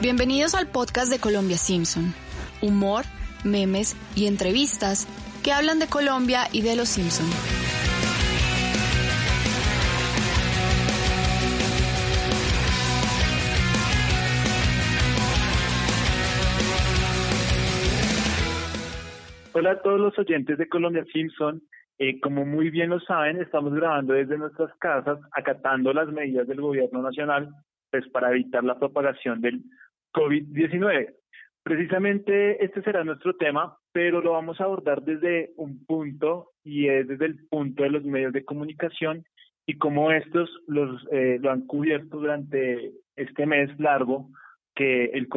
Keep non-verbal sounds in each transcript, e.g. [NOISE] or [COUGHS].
Bienvenidos al podcast de Colombia Simpson. Humor, memes y entrevistas que hablan de Colombia y de los Simpson. Hola a todos los oyentes de Colombia Simpson. Eh, como muy bien lo saben, estamos grabando desde nuestras casas, acatando las medidas del gobierno nacional pues, para evitar la propagación del COVID-19. Precisamente este será nuestro tema, pero lo vamos a abordar desde un punto y es desde el punto de los medios de comunicación y cómo estos los, eh, lo han cubierto durante este mes largo que el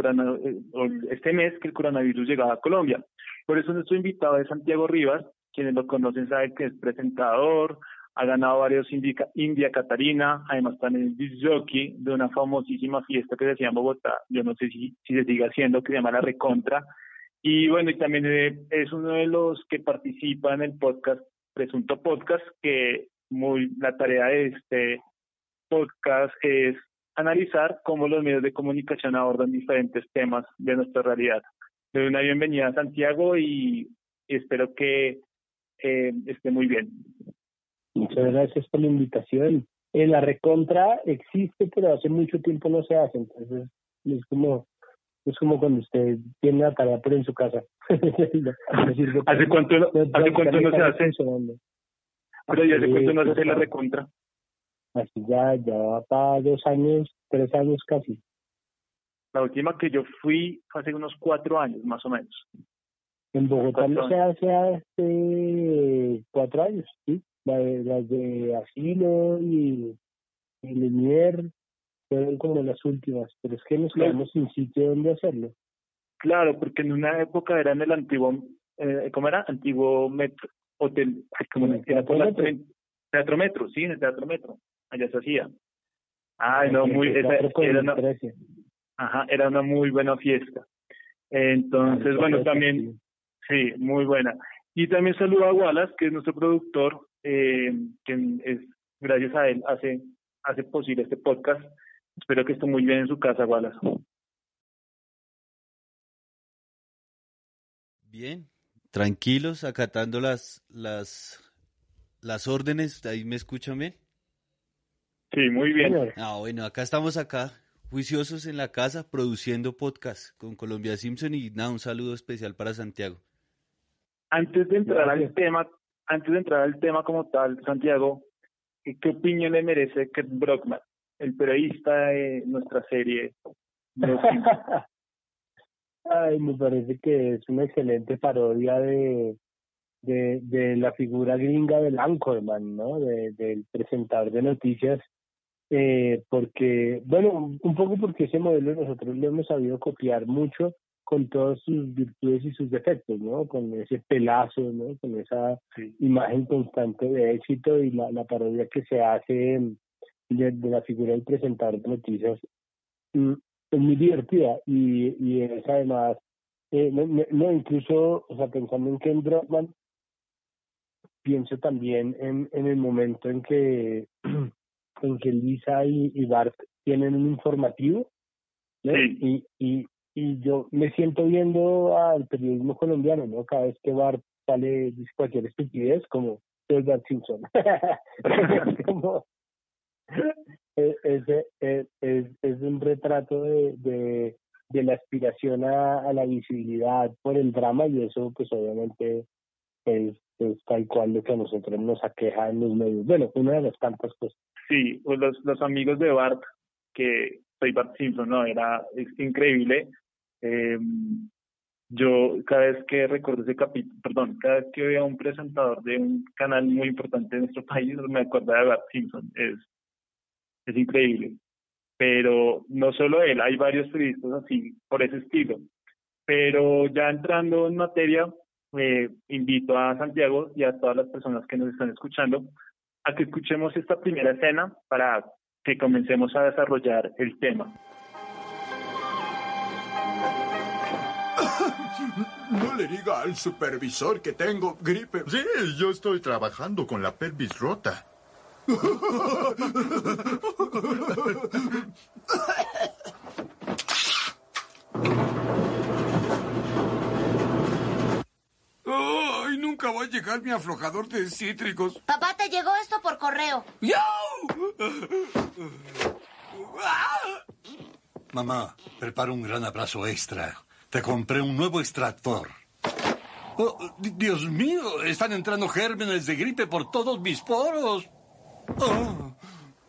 eh, este mes que el coronavirus llegaba a Colombia. Por eso nuestro invitado es Santiago Rivas, quienes lo conocen saben que es presentador, ha ganado varios India, India Catarina, además también es jockey de una famosísima fiesta que se hacía en Bogotá, yo no sé si, si se sigue haciendo, que se llama La Recontra, y bueno, y también eh, es uno de los que participa en el podcast, Presunto Podcast, que muy la tarea de este podcast es analizar cómo los medios de comunicación abordan diferentes temas de nuestra realidad. Le doy una bienvenida a Santiago y espero que eh, esté muy bien. Muchas gracias por la invitación. En la recontra existe, pero hace mucho tiempo no se hace, entonces es como es como cuando usted tiene la tarea por en su casa. [LAUGHS] ¿Hace cuánto, ¿hace cuánto no se hace? Pero ya hace cuánto no se hace la recontra. Así ya, ya va para dos años, tres años casi. La última que yo fui fue hace unos cuatro años, más o menos. En Bogotá no se hace hace cuatro años, sí las de Asilo y, y Linier fueron como las últimas, pero es que nos quedamos sin sitio donde hacerlo. Claro, porque en una época era en el antiguo, eh, ¿cómo era? Antiguo metro, hotel, como en el teatro, metro. teatro metro, sí, en el teatro metro, allá se hacía. Ay, no, muy, esa, era una, ajá, era una muy buena fiesta. Entonces, bueno, también, sí, muy buena. Y también saludo a Wallace, que es nuestro productor, eh, que es, gracias a él hace, hace posible este podcast. Espero que esté muy bien en su casa, Wallace. Bien, tranquilos, acatando las, las, las órdenes. ¿Ahí me escuchan bien? Sí, muy bien. Ah, bueno, acá estamos acá, juiciosos en la casa, produciendo podcast con Colombia Simpson y nada, un saludo especial para Santiago. Antes de entrar al tema, antes de entrar al tema como tal, Santiago, ¿qué opinión le merece Kurt Brockman, el periodista de nuestra serie? [LAUGHS] Ay, me parece que es una excelente parodia de, de, de la figura gringa del anchorman, ¿no? De, del presentador de noticias, eh, porque, bueno, un poco porque ese modelo nosotros lo hemos sabido copiar mucho con todas sus virtudes y sus defectos, ¿no? Con ese pelazo, ¿no? Con esa imagen constante de éxito y la, la parodia que se hace de, la figura del presentador de noticias mm, es muy divertida y, y es además, eh, no, incluso, o sea, pensando en Ken Brockman, pienso también en, en el momento en que, [CLEARS THROAT] en que Lisa y, y Bart tienen un informativo, ¿no? Y, y, y yo me siento viendo al periodismo colombiano, ¿no? Cada vez que Bart sale, dice cualquier estupidez, como soy Bart Simpson. [LAUGHS] como, e, es, es, es, es, un retrato de, de, de la aspiración a, a, la visibilidad por el drama y eso pues obviamente es, es tal cual lo que a nosotros nos aqueja en los medios. Bueno, una de las tantas cosas. Sí, pues los, los amigos de Bart, que soy Bart Simpson, ¿no? Era es increíble eh, yo cada vez que recuerdo ese capítulo, perdón, cada vez que veo a un presentador de un canal muy importante de nuestro país, me acuerdo de Bart Simpson. Es, es increíble. Pero no solo él, hay varios periodistas así, por ese estilo. Pero ya entrando en materia, eh, invito a Santiago y a todas las personas que nos están escuchando a que escuchemos esta primera escena para que comencemos a desarrollar el tema. No le diga al supervisor que tengo gripe. Sí, yo estoy trabajando con la pelvis rota. [LAUGHS] llegar mi aflojador de cítricos. Papá, te llegó esto por correo. Mamá, prepara un gran abrazo extra. Te compré un nuevo extractor. Oh, Dios mío, están entrando gérmenes de gripe por todos mis poros. Oh.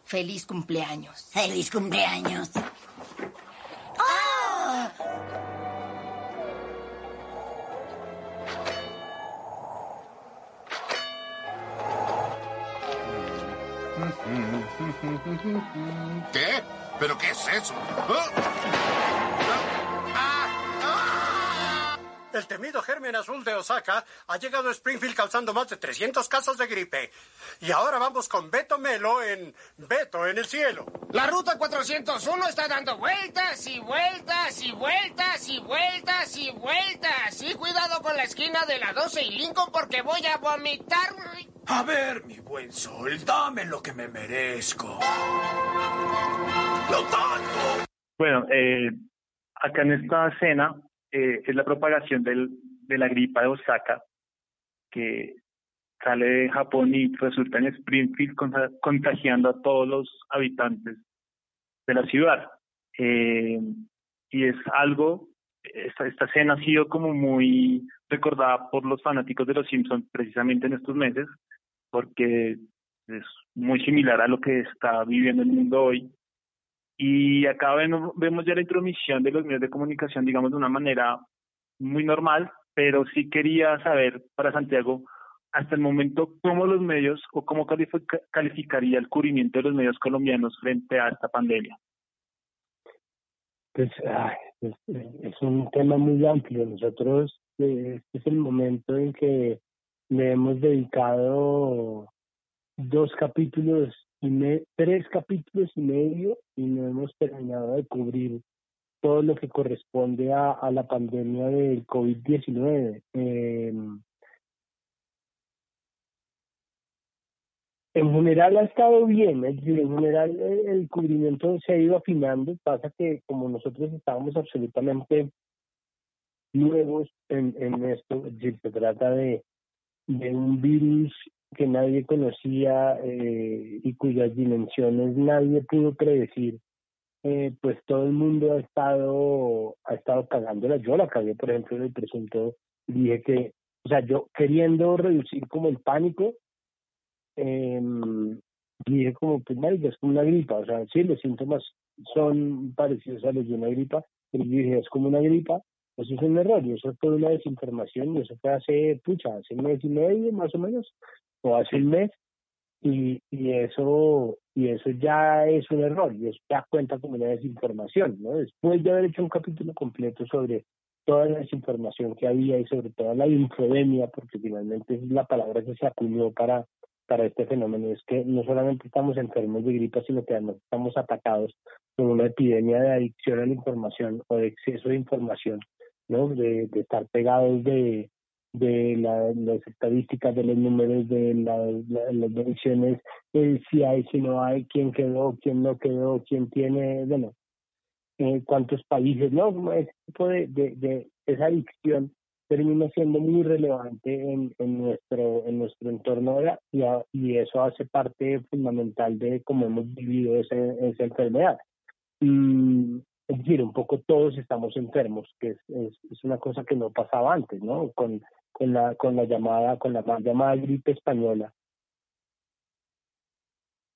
Feliz cumpleaños. Feliz cumpleaños. ¿Qué? ¿Pero qué es eso? El temido germen azul de Osaka ha llegado a Springfield causando más de 300 casos de gripe. Y ahora vamos con Beto Melo en Beto en el cielo. La ruta 401 está dando vueltas y vueltas y vueltas y vueltas y vueltas. Y cuidado con la esquina de la 12 y Lincoln porque voy a vomitar. A ver, mi buen sol, dame lo que me merezco. ¡Lo tanto! Bueno, eh, acá en esta escena eh, es la propagación del, de la gripa de Osaka, que sale de Japón y resulta en Springfield contagiando a todos los habitantes de la ciudad. Eh, y es algo, esta, esta escena ha sido como muy recordada por los fanáticos de los Simpsons precisamente en estos meses, porque es muy similar a lo que está viviendo el mundo hoy. Y acá vemos, vemos ya la intromisión de los medios de comunicación, digamos, de una manera muy normal, pero sí quería saber para Santiago, hasta el momento, cómo los medios o cómo califica, calificaría el cubrimiento de los medios colombianos frente a esta pandemia. Pues ay, es, un tema muy amplio. Nosotros, eh, este es el momento en que le hemos dedicado dos capítulos y me, tres capítulos y medio y no hemos terminado de cubrir todo lo que corresponde a, a la pandemia del COVID-19. Eh, en general ha estado bien, es decir, en general el, el cubrimiento se ha ido afinando, pasa que como nosotros estábamos absolutamente nuevos en, en esto, es decir, se trata de, de un virus que nadie conocía eh, y cuyas dimensiones nadie pudo predecir, eh, pues todo el mundo ha estado ha estado cagándola. Yo la cagué, por ejemplo, en el presunto, dije que, o sea, yo queriendo reducir como el pánico, eh, dije como, pues marica, es como una gripa, o sea, sí, los síntomas son parecidos a los de una gripa, pero dije, es como una gripa, eso es un error, y eso fue una desinformación, y eso fue hace, pucha, hace mes y medio más o menos, o hace un mes, y, y eso y eso ya es un error, y eso ya cuenta como una desinformación, ¿no? Después de haber hecho un capítulo completo sobre toda la desinformación que había y sobre toda la infodemia, porque finalmente es la palabra que se acuñó para, para este fenómeno, es que no solamente estamos enfermos de gripa, sino que además estamos atacados por una epidemia de adicción a la información o de exceso de información, ¿no? De, de estar pegados de, de la, las estadísticas, de los números, de la, la, las mediciones, el si hay, si no hay, quién quedó, quién no quedó, quién tiene, bueno, eh, cuántos países, ¿no? Ese tipo de, de, de esa adicción termina siendo muy relevante en, en nuestro en nuestro entorno y, a, y eso hace parte fundamental de cómo hemos vivido ese, esa enfermedad. Mm, es decir, un poco todos estamos enfermos, que es, es, es, una cosa que no pasaba antes, ¿no? Con, con la con la llamada con la llamada gripe española.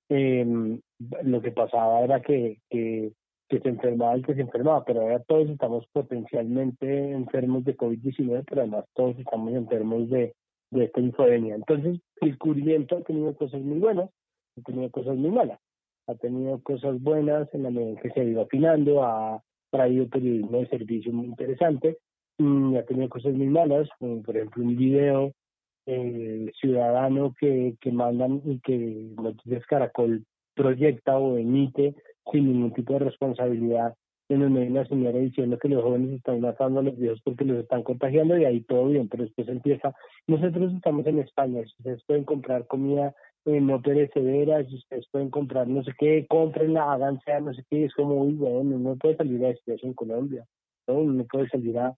Eh, lo que pasaba era que, que, que se enfermaba el que se enfermaba, pero ahora todos estamos potencialmente enfermos de COVID-19, pero además todos estamos enfermos de, de esta infodemia. Entonces, el cubrimiento ha tenido cosas muy buenas, ha tenido cosas muy malas ha tenido cosas buenas en la medida en que se ha ido afinando, ha traído periodismo de servicio muy interesante, ha tenido cosas muy malas, como por ejemplo un video eh, ciudadano que, que mandan y que Noticias Caracol proyecta o emite sin ningún tipo de responsabilidad en donde hay una señora diciendo que los jóvenes están matando a los viejos porque los están contagiando y ahí todo bien, pero después empieza, nosotros estamos en España, ustedes pueden comprar comida eh, no perecederas, ustedes pueden comprar no sé qué, cómprenla, háganse no sé qué, es como, uy, bueno, no puede salir a esto en Colombia, ¿no? no puede salir a,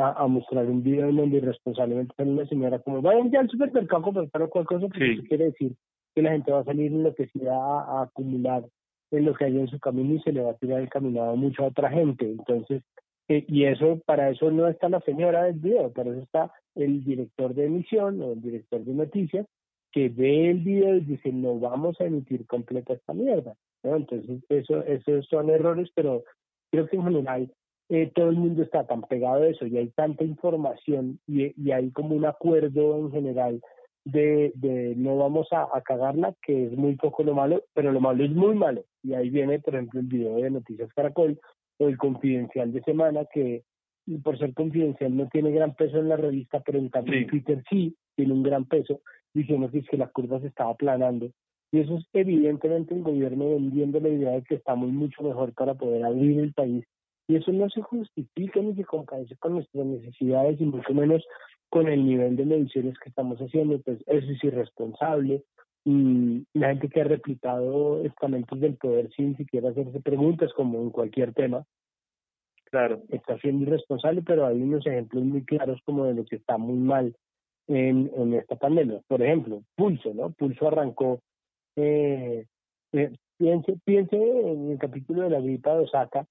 a, mostrar un video en donde irresponsablemente sale una señora como vayan ya al supermercado a comprar cualquier cosa, porque eso quiere decir que la gente va a salir enloquecida a, a acumular en lo que hay en su camino y se le va a tirar el caminado mucho a otra gente. Entonces, eh, y eso, para eso no está la señora del video, para eso está el director de emisión o el director de noticias que ve el video y dice, no vamos a emitir completa esta mierda. ¿no? Entonces, eso, esos son errores, pero creo que en general eh, todo el mundo está tan pegado a eso y hay tanta información y, y hay como un acuerdo en general de, de no vamos a, a, cagarla, que es muy poco lo malo, pero lo malo es muy malo. Y ahí viene, por ejemplo, el video de Noticias Caracol o el confidencial de semana, que por ser confidencial no tiene gran peso en la revista, pero en cambio Twitter sí tiene un gran peso, diciendo que es que la curva se estaba aplanando. Y eso es evidentemente el gobierno vendiendo la idea de que estamos mucho mejor para poder abrir el país. Y eso no se justifica ni se compadece con nuestras necesidades y mucho menos con el nivel de mediciones que estamos haciendo, pues eso es irresponsable. Y la gente que ha replicado estamentos del poder sin siquiera hacerse preguntas, como en cualquier tema, claro, está siendo irresponsable, pero hay unos ejemplos muy claros como de lo que está muy mal en, en esta pandemia. Por ejemplo, Pulso, ¿no? Pulso arrancó, eh, eh, piense, piense en el capítulo de la gripa de Osaka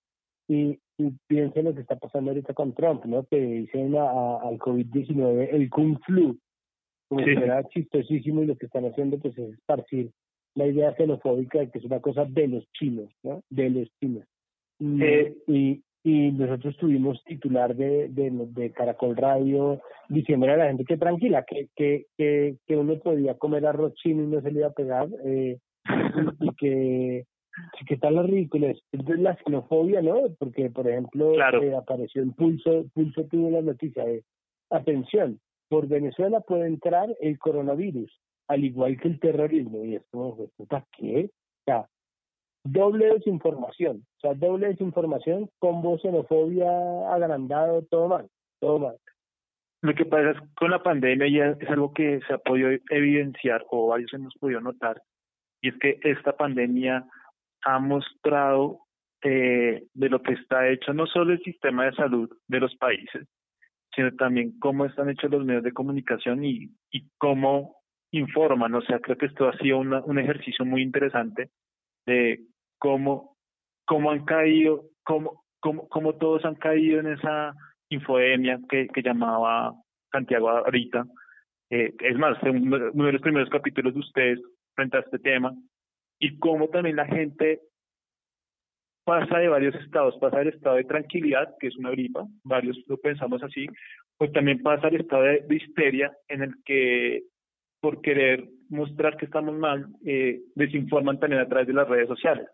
y y piensen lo que está pasando ahorita con Trump, ¿no? Que dicen al COVID-19 el Kung Flu, como sí. era chistosísimo y lo que están haciendo pues es esparcir la idea xenofóbica de que es una cosa de los chinos, ¿no? De los chinos. Y, eh, y, y nosotros tuvimos titular de, de, de Caracol Radio diciéndole a la gente que tranquila, que, que, que, que uno podía comer arroz chino y no se le iba a pegar, eh, y que que están los ridículos. Entonces la xenofobia, ¿no? Porque, por ejemplo, eh, apareció en Pulso, Pulso tuvo la noticia de, atención, por Venezuela puede entrar el coronavirus, al igual que el terrorismo. Y es como, ¿para qué? O sea, doble desinformación, o sea, doble desinformación, voz xenofobia agrandado, todo mal, todo mal. Lo que pasa es con la pandemia ya es algo que se ha podido evidenciar o varios hemos podido notar, y es que esta pandemia ha mostrado eh, de lo que está hecho no solo el sistema de salud de los países, sino también cómo están hechos los medios de comunicación y, y cómo informan. O sea, creo que esto ha sido una, un ejercicio muy interesante de cómo, cómo han caído, cómo, cómo, cómo todos han caído en esa infodemia que, que llamaba Santiago ahorita. Eh, es más, uno de los primeros capítulos de ustedes frente a este tema, y cómo también la gente pasa de varios estados, pasa del estado de tranquilidad, que es una gripa, varios lo pensamos así, pues también pasa al estado de, histeria en el que por querer mostrar que estamos mal, eh, desinforman también a través de las redes sociales.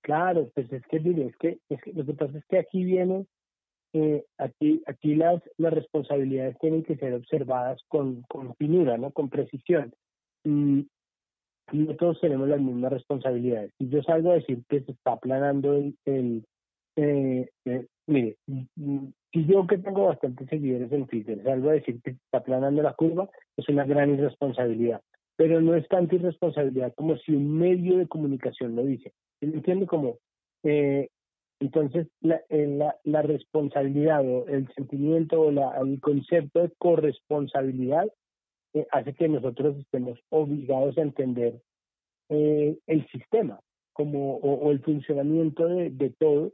Claro, pues es que, es que, es que lo que pasa es que aquí viene, eh, aquí, aquí las, las responsabilidades tienen que ser observadas con, con finura, ¿no? Con precisión. Y, no todos tenemos las mismas responsabilidades. Si yo salgo a decir que se está aplanando el, el eh, eh, mire, si yo que tengo bastantes seguidores en Twitter salgo a decir que se está aplanando la curva, es una gran irresponsabilidad. Pero no es tanta irresponsabilidad como si un medio de comunicación lo dice. ¿Me entiende como? Eh, entonces, la, la, la responsabilidad o el sentimiento o la, el concepto de corresponsabilidad eh, hace que nosotros estemos obligados a entender eh, el sistema como o, el funcionamiento de, de, todo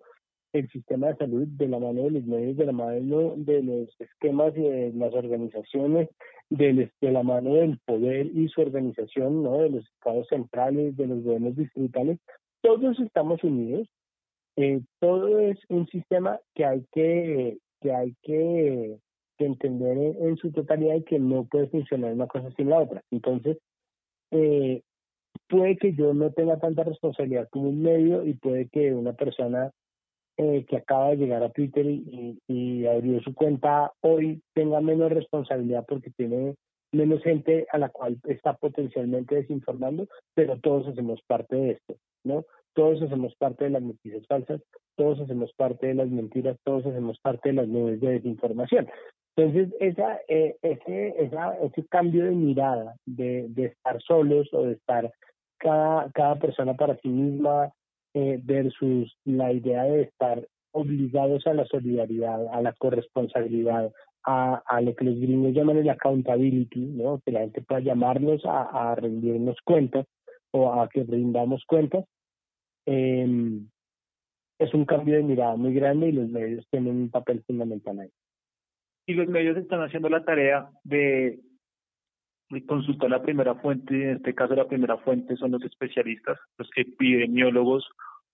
el sistema de salud de la mano de los medios, de la mano de los esquemas y de las organizaciones, de, de la mano del poder y su organización, ¿no? de los estados centrales, de los gobiernos distritales, todos estamos unidos, eh, todo es un sistema que hay que, que hay que que entender en, su totalidad y que no puede funcionar una cosa sin la otra. Entonces, eh, puede que yo no tenga tanta responsabilidad como un medio y puede que una persona eh, que acaba de llegar a Twitter y, y, abrió su cuenta hoy tenga menos responsabilidad porque tiene menos gente a la cual está potencialmente desinformando, pero todos hacemos parte de esto, ¿no? Todos hacemos parte de las noticias falsas, todos hacemos parte de las mentiras, todos hacemos parte de las nubes de desinformación. Entonces, esa, eh, ese, esa, ese cambio de mirada, de, de estar solos o de estar cada, cada persona para sí misma, eh, versus la idea de estar obligados a la solidaridad, a la corresponsabilidad, a, lo que los gringos llaman el accountability, ¿no? que la gente pueda llamarnos a, a rendirnos cuentas o a que rindamos cuentas, eh, es un cambio de mirada muy grande y los medios tienen un papel fundamental ahí. Y los medios están haciendo la tarea de, consultar la primera fuente, y en este caso la primera fuente son los especialistas, los epidemiólogos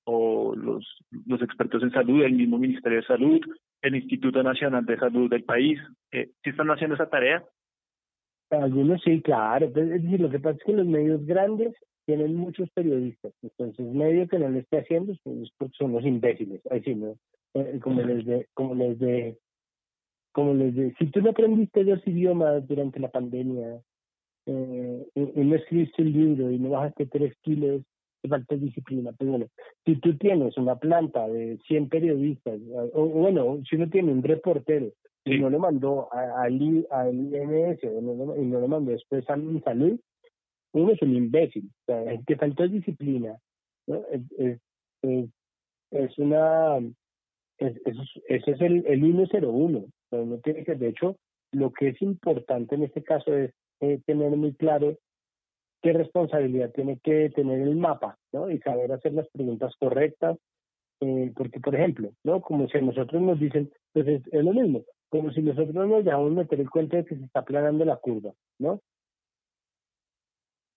o los, los expertos en salud, el mismo Ministerio de Salud, el Instituto Nacional de Salud del país. Eh, ¿Sí están haciendo esa tarea? Algunos sí, claro. Es decir, lo que pasa es que los medios grandes tienen muchos periodistas. Entonces, medio que no lo esté haciendo son los imbéciles. Ahí sí, ¿no? Eh, como les de, como les de, como les de, si tú no aprendiste dos idiomas durante la pandemia, eh, y, no escribiste un libro y no bajaste tres kilos, te falta disciplina. Pero bueno, si tú tienes una planta de 100 periodistas, o, bueno, si uno tiene un reportero y no lo mandó al IMS y no lo mandó después a salud, uno es un imbécil, o sea, el que faltó disciplina, ¿no? Es, es, es una, es, ese es el, el 101, pero no tiene que, de hecho, lo que es importante en este caso es eh, tener muy claro qué responsabilidad tiene que tener el mapa, ¿no? Y saber hacer las preguntas correctas, eh, porque, por ejemplo, ¿no? Como si a nosotros nos dicen, pues es, es lo mismo, como si nosotros nos dejamos meter el cuento de que se está aplanando la curva, ¿no?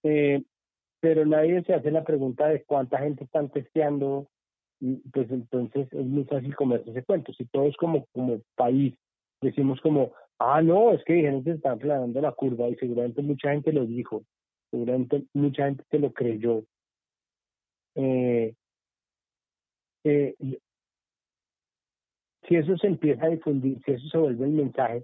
Eh, pero nadie se hace la pregunta de cuánta gente están testeando, pues entonces es muy fácil comerse ese cuento. Si todos como, como país decimos como, ah, no, es que dijeron que están aplanando la curva y seguramente mucha gente lo dijo, seguramente mucha gente se lo creyó. Eh, eh, si eso se empieza a difundir, si eso se vuelve el mensaje,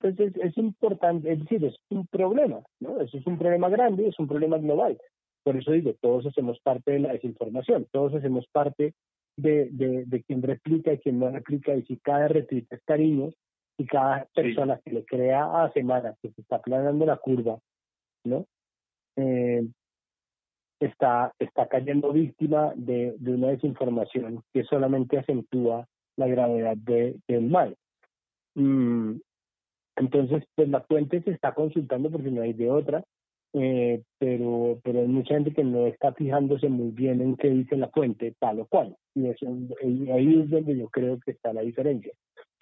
entonces es, importante, es decir, es un problema, ¿no? Eso es un problema grande, es un problema global. Por eso digo, todos hacemos parte de la desinformación, todos hacemos parte de, de, de quien replica y quien no replica, y si cada retweet es cariño, y cada persona que le crea a semana que se está planeando la curva, ¿no? Eh, está, está cayendo víctima de, de una desinformación que solamente acentúa la gravedad de, del mal. Mm, entonces, pues la fuente se está consultando porque no hay de otra, eh, pero, pero hay mucha gente que no está fijándose muy bien en qué dice la fuente, tal o cual. Y eso, ahí es donde yo creo que está la diferencia.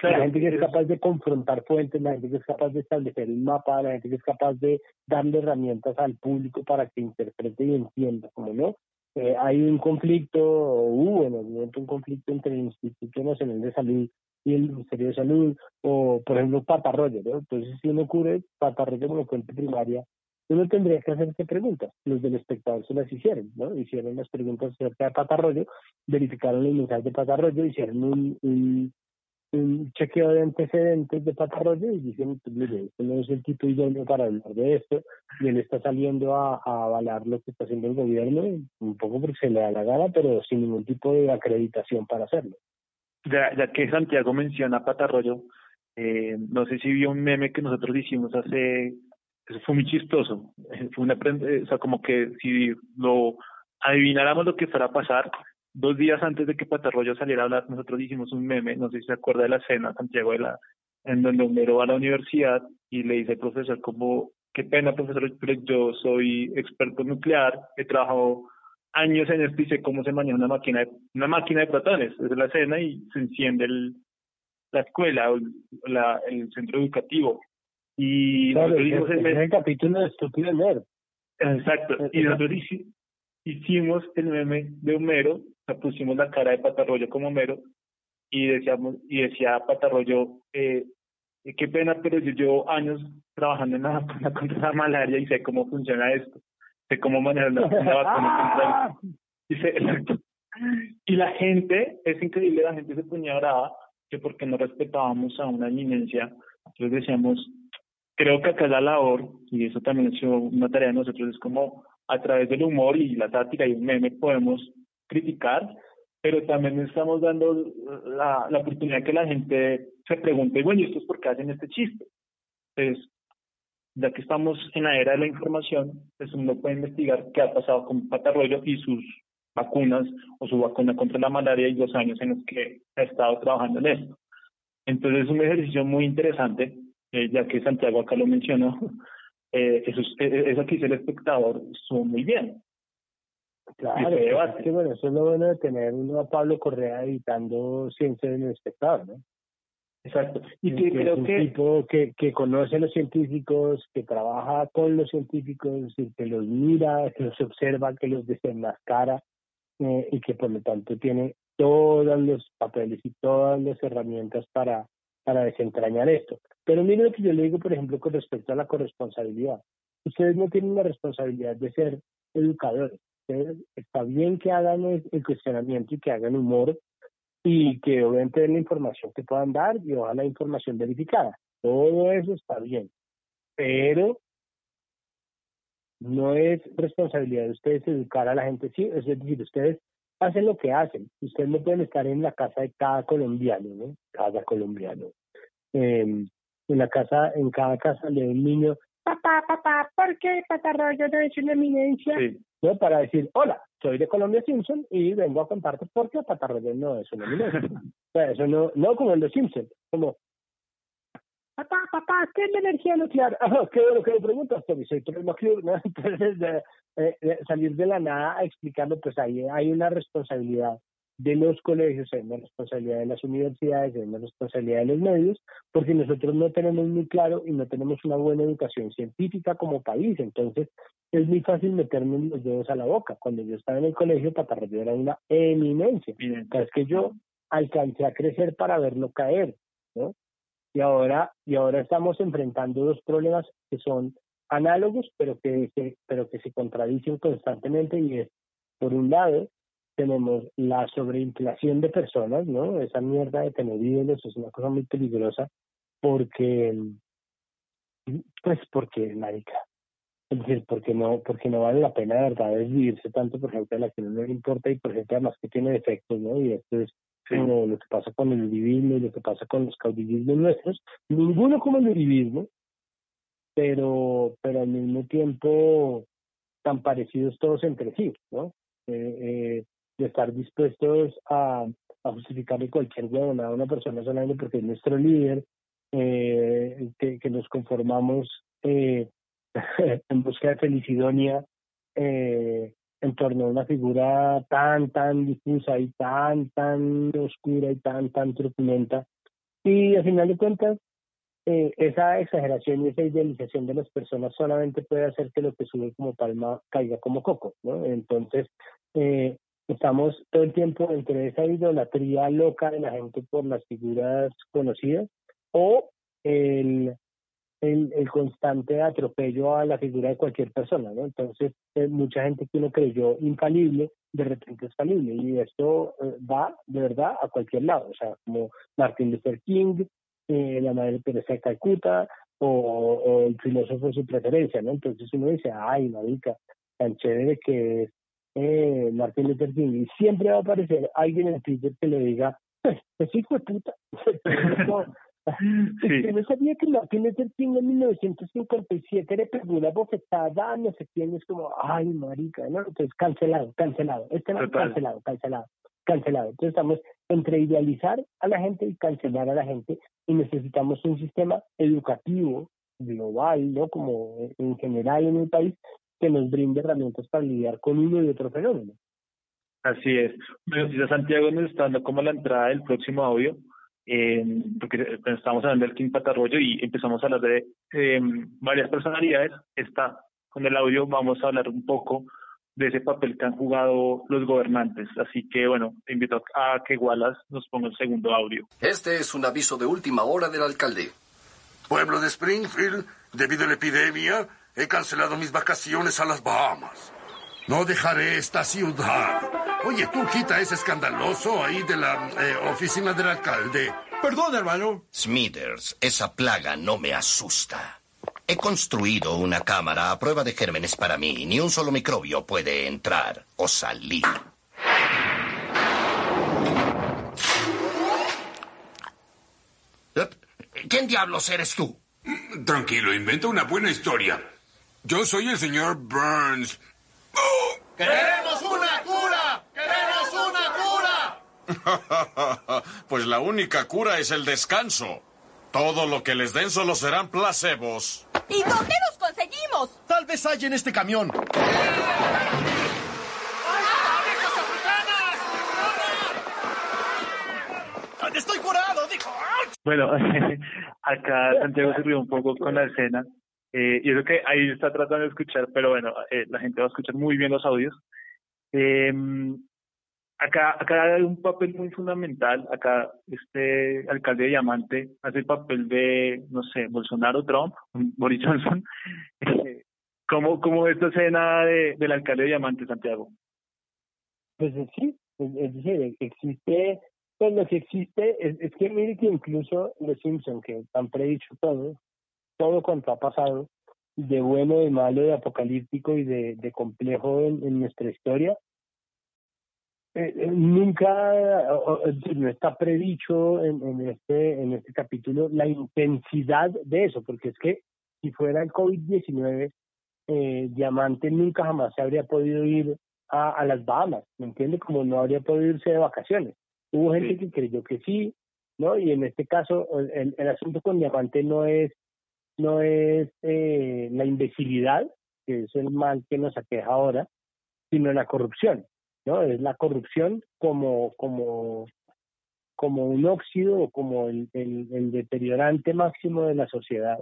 la gente que es capaz de confrontar fuentes, la gente que es capaz de establecer un mapa, la gente que es capaz de darle herramientas al público para que interprete y entienda, como no. Eh, hay un conflicto, hubo en algún momento un conflicto entre el Instituto Nacional de Salud y el Ministerio de Salud, o por ejemplo Patarroyo, ¿no? Entonces, si uno cubre Patarroyo como fuente primaria, uno tendría que hacerse preguntas. Los del espectador se las hicieron, ¿no? Hicieron las preguntas acerca de Patarroyo, verificaron el mensaje de Patarroyo, hicieron un, un, un chequeo de antecedentes de Patarroyo y dicen, pues mire, este no es el tipo idóneo para hablar de esto, y él está saliendo a, a avalar lo que está haciendo el gobierno, un poco porque se le da la gana, pero sin ningún tipo de acreditación para hacerlo ya, ya que Santiago menciona Patarroyo, eh, no sé si vio un meme que nosotros hicimos hace, eso fue muy chistoso, fue una, o sea, como que si lo adivináramos lo que fuera a pasar, dos días antes de que Patarroyo saliera a hablar, nosotros hicimos un meme, no sé si se acuerda de la cena, Santiago, de la, en donde Homero va a la universidad y le dice al profesor como, qué pena profesor, yo soy experto nuclear, he trabajado años en esto y sé cómo se maneja una máquina de, una máquina de protones. Es la escena y se enciende el, la escuela o la, el centro educativo. Y nosotros hicimos el, el, capítulo de Estúpido Nerd. Exacto. Y nosotros hicimos el meme de Homero, pusimos la cara de Patarroyo como Homero y decíamos y decía Patarroyo, eh, qué pena, pero yo llevo años trabajando en la [LAUGHS] contra la malaria y sé cómo funciona esto de cómo manejar la, vacuna [LAUGHS] Y la gente, es increíble, la gente se ponía brava que porque no respetábamos a una eminencia, entonces decíamos, creo que acá la labor, y eso también es una tarea de nosotros, es como a través del humor y la sátira y un meme podemos criticar, pero también estamos dando la, la oportunidad que la gente se pregunte, bueno, ¿y esto es por qué hacen este chiste? Entonces, ya que estamos en la era de la información, pues uno puede investigar qué ha pasado con Patarroyo y sus vacunas o su vacuna contra la malaria y los años en los que ha estado trabajando en esto. Entonces es un ejercicio muy interesante, eh, ya que Santiago acá lo mencionó, [LAUGHS] eh, eso, eso que hizo el espectador estuvo muy bien. Claro, es que bueno, eso es lo bueno de tener uno a Pablo Correa editando Ciencia del Espectador, ¿no? Exacto. Y que, creo un que... tipo que, que conoce a los científicos, que trabaja con los científicos, y que los mira, que los observa, que los desenmascara eh, y que por lo tanto tiene todos los papeles y todas las herramientas para, para desentrañar esto. Pero mire lo que yo le digo, por ejemplo, con respecto a la corresponsabilidad. Ustedes no tienen la responsabilidad de ser educadores. Ustedes, está bien que hagan el cuestionamiento y que hagan humor y que obviamente den la información que puedan dar y ojalá la información verificada. Todo eso está bien, pero no es responsabilidad de ustedes educar a la gente, sí, es decir, ustedes hacen lo que hacen, ustedes no pueden estar en la casa de cada colombiano, ¿no? Cada colombiano. Eh, en la casa, en cada casa de un niño, papá, papá, ¿por qué Patarroyo no es una eminencia? ¿No? Para decir, hola, soy de Colombia Simpson y vengo a contarte por qué Patarroyo no es una eminencia. [LAUGHS] o sea, eso no, no como el de Simpson, como, papá, papá, ¿qué es la energía nuclear? [LAUGHS] Ah, qué bueno que me preguntas, Tommy, soy Tommy McClure, ¿no? [LAUGHS] Entonces, de, eh, de salir de la nada explicando, pues ahí hay una responsabilidad de los colegios, hay una responsabilidad de las universidades, hay una responsabilidad de los medios, porque nosotros no tenemos muy claro y no tenemos una buena educación científica como país. Entonces, es muy fácil meterme los dedos a la boca. Cuando yo estaba en el colegio, Patarroyo era una eminencia. Es que yo alcancé a crecer para verlo caer, ¿no? Y ahora, y ahora estamos enfrentando dos problemas que son análogos, pero que, se, pero que se contradicen constantemente y es, por un lado, tenemos la sobreinflación de personas, ¿no? Esa mierda de tener ídolos es una cosa muy peligrosa porque, pues porque, marica, es decir, porque no, porque no vale la pena de verdad desvivirse tanto por gente a la que no le importa y por gente además que tiene defectos, ¿no? Y esto es como lo que pasa con el uribismo y lo que pasa con los caudillismos nuestros, ninguno como el uribismo, pero, pero al mismo tiempo tan parecidos todos entre sí, ¿no? Eh, eh, de estar dispuestos a, a justificarle cualquier huevona a una persona solamente porque es nuestro líder, eh, que, que, nos conformamos eh, [LAUGHS] en busca de felicidonia eh, en torno a una figura tan, tan difusa y tan, tan oscura y tan, tan truculenta. Y al final de cuentas, eh, esa exageración y esa idealización de las personas solamente puede hacer que lo que sube como palma caiga como coco, ¿no? Entonces, eh, estamos todo el tiempo entre esa idolatría loca de la gente por las figuras conocidas o el, el, constante atropello a la figura de cualquier persona, ¿no? Entonces, eh, mucha gente que uno creyó infalible, de repente es falible, y esto eh, va de verdad a cualquier lado, o sea, como Martin Luther King, eh, la Madre Teresa de Calcuta, o, o, el filósofo de su preferencia, ¿no? Entonces uno dice, ay, marica, tan chévere que eh, Martin Luther King, y siempre va a aparecer alguien en Twitter que le diga, pues, pues hijo de puta. [LAUGHS] Sí. no sabía que Martin Luther King en 1957 le pegó una bofetada, no sé quién, es como, ay, marica, ¿no? Entonces, cancelado, cancelado, este no, cancelado, cancelado, cancelado. Entonces, estamos entre idealizar a la gente y cancelar a la gente, y necesitamos un sistema educativo global, ¿no? Como en general en el país, que nos brinde herramientas para lidiar con uno y otro fenómeno. Así es. Bueno, Santiago nos está dando como la entrada del próximo audio, eh, porque estamos hablando del King Patarroyo y empezamos a hablar de eh, varias personalidades. Está con el audio, vamos a hablar un poco de ese papel que han jugado los gobernantes. Así que, bueno, te invito a que Wallace nos ponga el segundo audio. Este es un aviso de última hora del alcalde. Pueblo de Springfield, debido a la epidemia, He cancelado mis vacaciones a las Bahamas. No dejaré esta ciudad. Oye, tú quita ese escandaloso ahí de la eh, oficina del alcalde. Perdón, hermano. Smithers, esa plaga no me asusta. He construido una cámara a prueba de gérmenes para mí. Ni un solo microbio puede entrar o salir. ¿Quién diablos eres tú? Tranquilo, inventa una buena historia. Yo soy el señor Burns. ¡Oh! ¡Queremos una cura! ¡Queremos una cura! [LAUGHS] pues la única cura es el descanso. Todo lo que les den solo serán placebos. ¿Y dónde los conseguimos? Tal vez hay en este camión. ¡Estoy curado! Dijo. Bueno, [LAUGHS] acá Santiago se rió un poco con la escena eh, y eso que ahí está tratando de escuchar, pero bueno, eh, la gente va a escuchar muy bien los audios. Eh, acá, acá hay un papel muy fundamental. Acá este alcalde de Diamante hace el papel de, no sé, Bolsonaro, Trump, Boris Johnson. [LAUGHS] ¿Cómo, cómo esta escena de, del alcalde de Diamante, Santiago? Pues sí, es decir, existe, pues lo que existe es, es que mire que incluso los Simpson, que han predicho todo, todo cuanto ha pasado, de bueno, de malo, de apocalíptico y de, de complejo en, en nuestra historia, eh, eh, nunca no está predicho en, en, este en este capítulo la intensidad de eso, porque es que si fuera el COVID-19, eh, Diamante nunca jamás se habría podido ir a, a las Bahamas, ¿me entiende? Como no habría podido irse de vacaciones. Hubo gente que creyó que sí, ¿no? Y en este caso, el, el asunto con Diamante no es no es eh, la imbecilidad, que es el mal que nos aqueja ahora, sino la corrupción, ¿no? Es la corrupción como, como, como un óxido o como el, deteriorante máximo de la sociedad,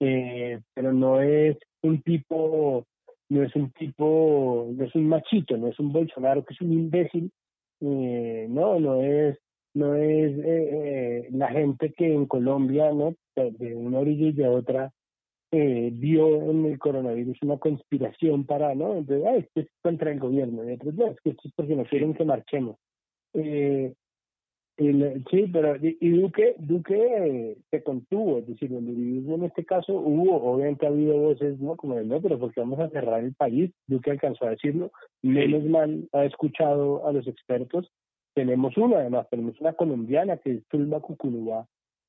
eh, pero no es un tipo, no es un tipo, no es un machito, no es un Bolsonaro que es un imbécil, eh, no, no es no es eh, eh, la gente que en Colombia, ¿no? De una orilla y de otra, eh, vio en el coronavirus una conspiración para, ¿no? Entonces, ah, esto es contra el gobierno, y otros, no, es que esto es porque nos quieren que marchemos. Eh, el, sí, pero y Duque, Duque se contuvo, es decir, donde vivimos en este caso hubo, obviamente ha habido voces, ¿no? Como de, no, pero porque vamos a cerrar el país, Duque alcanzó a decirlo, menos mal ha escuchado a los expertos, tenemos una, además, tenemos una colombiana que es Tulma Cucunubá,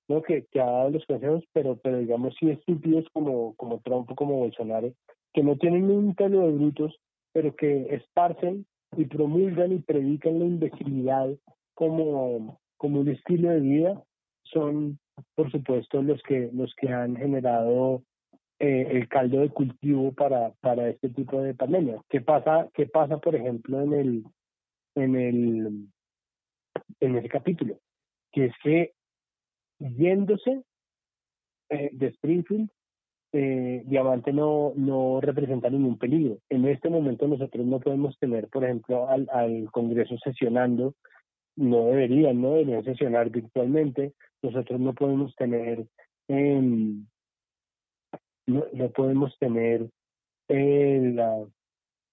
¿no? que, ha dado los consejos, pero, pero digamos sí estúpidos como, como Trump como Bolsonaro, que no tienen un pelo de brutos, pero que esparcen y promulgan y predican la imbecilidad como, como un estilo de vida, son por supuesto los que los que han generado eh, el caldo de cultivo para para este tipo de pandemia. ¿Qué pasa qué pasa por ejemplo en el en el en ese capítulo, que es que yéndose eh, de Springfield, eh, Diamante no, no representa ningún peligro. En este momento nosotros no podemos tener, por ejemplo, al, al Congreso sesionando, no deberían, no deberían sesionar virtualmente, nosotros no podemos tener, eh, no, no podemos tener eh, la,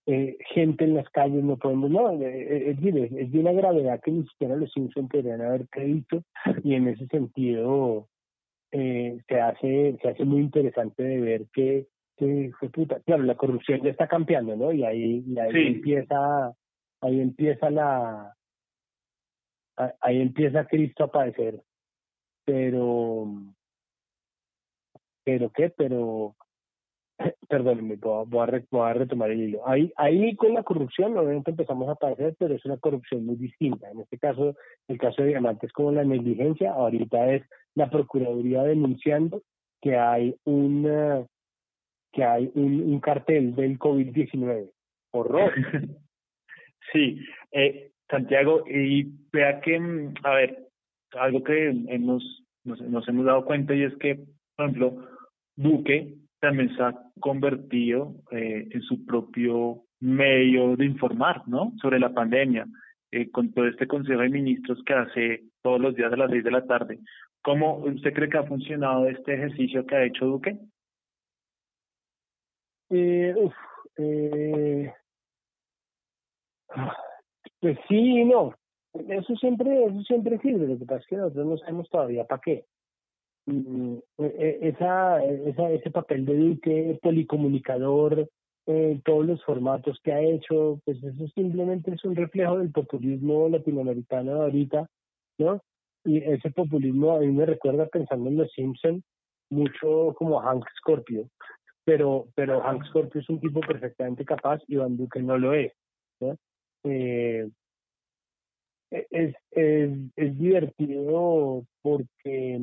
eh, gente en las calles, no podemos, no, eh, eh, es, es, es, de una gravedad que ni siquiera los Simpson podrían haber creído y en ese sentido eh, se hace se hace muy interesante de ver que, que fue puta, claro, la corrupción ya está cambiando, ¿no? Y ahí, y ahí sí. empieza, ahí empieza la, ahí empieza Cristo a aparecer, pero, pero qué, pero [COUGHS] perdónenme, voy a, voy a, retomar el hilo. Ahí, ahí con la corrupción obviamente empezamos a aparecer, pero es una corrupción muy distinta. En este caso, el caso de Diamantes como la negligencia, ahorita es la Procuraduría denunciando que hay un, que hay un, cartel del COVID-19. Horror. [LAUGHS] Sí, eh, Santiago, y vea que, a ver, algo que hemos, nos, nos hemos dado cuenta y es que, por ejemplo, Duque también se ha convertido eh, en su propio medio de informar, ¿no? Sobre la pandemia, eh, con todo este Consejo de Ministros que hace todos los días a las seis de la tarde. ¿Cómo usted cree que ha funcionado este ejercicio que ha hecho Duque? Eh, uf, eh, pues sí y no. Eso siempre, eso siempre sirve. Lo que pasa es que nosotros no sabemos todavía para qué esa, esa, ese papel de Duque policomunicador en todos los formatos que ha hecho, pues eso simplemente es un reflejo del populismo latinoamericano de ahorita, ¿no? Y ese populismo a mí me recuerda pensando en los Simpson mucho como Hank Scorpio, pero pero Hank Scorpio es un tipo perfectamente capaz y Van Duque no lo es, ¿no? Eh, es, es, es divertido porque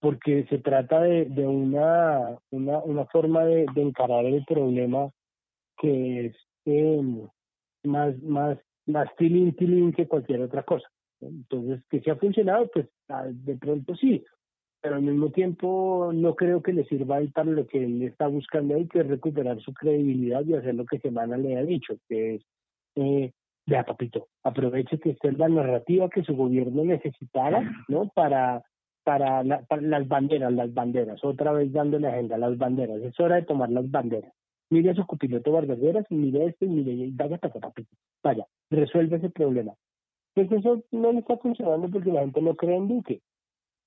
porque se trata de, de una, una, una forma de, de encarar el problema que es eh, más, más, más tilín, tilín que cualquier otra cosa. Entonces, que si ha funcionado, pues ah, de pronto sí, pero al mismo tiempo no creo que le sirva ahí para lo que él está buscando ahí, que es recuperar su credibilidad y hacer lo que Semana le ha dicho, que es, eh, vea papito, aproveche que esta es la narrativa que su gobierno necesitara, ¿no? Para, para, para las banderas, las banderas, otra vez dándole agenda las banderas, es hora de tomar las banderas. Mire a su copiloto guardaderas, mire esto y mire, vaya vaya, resuelve ese problema. Pues eso no le está funcionando porque la gente no cree en Duque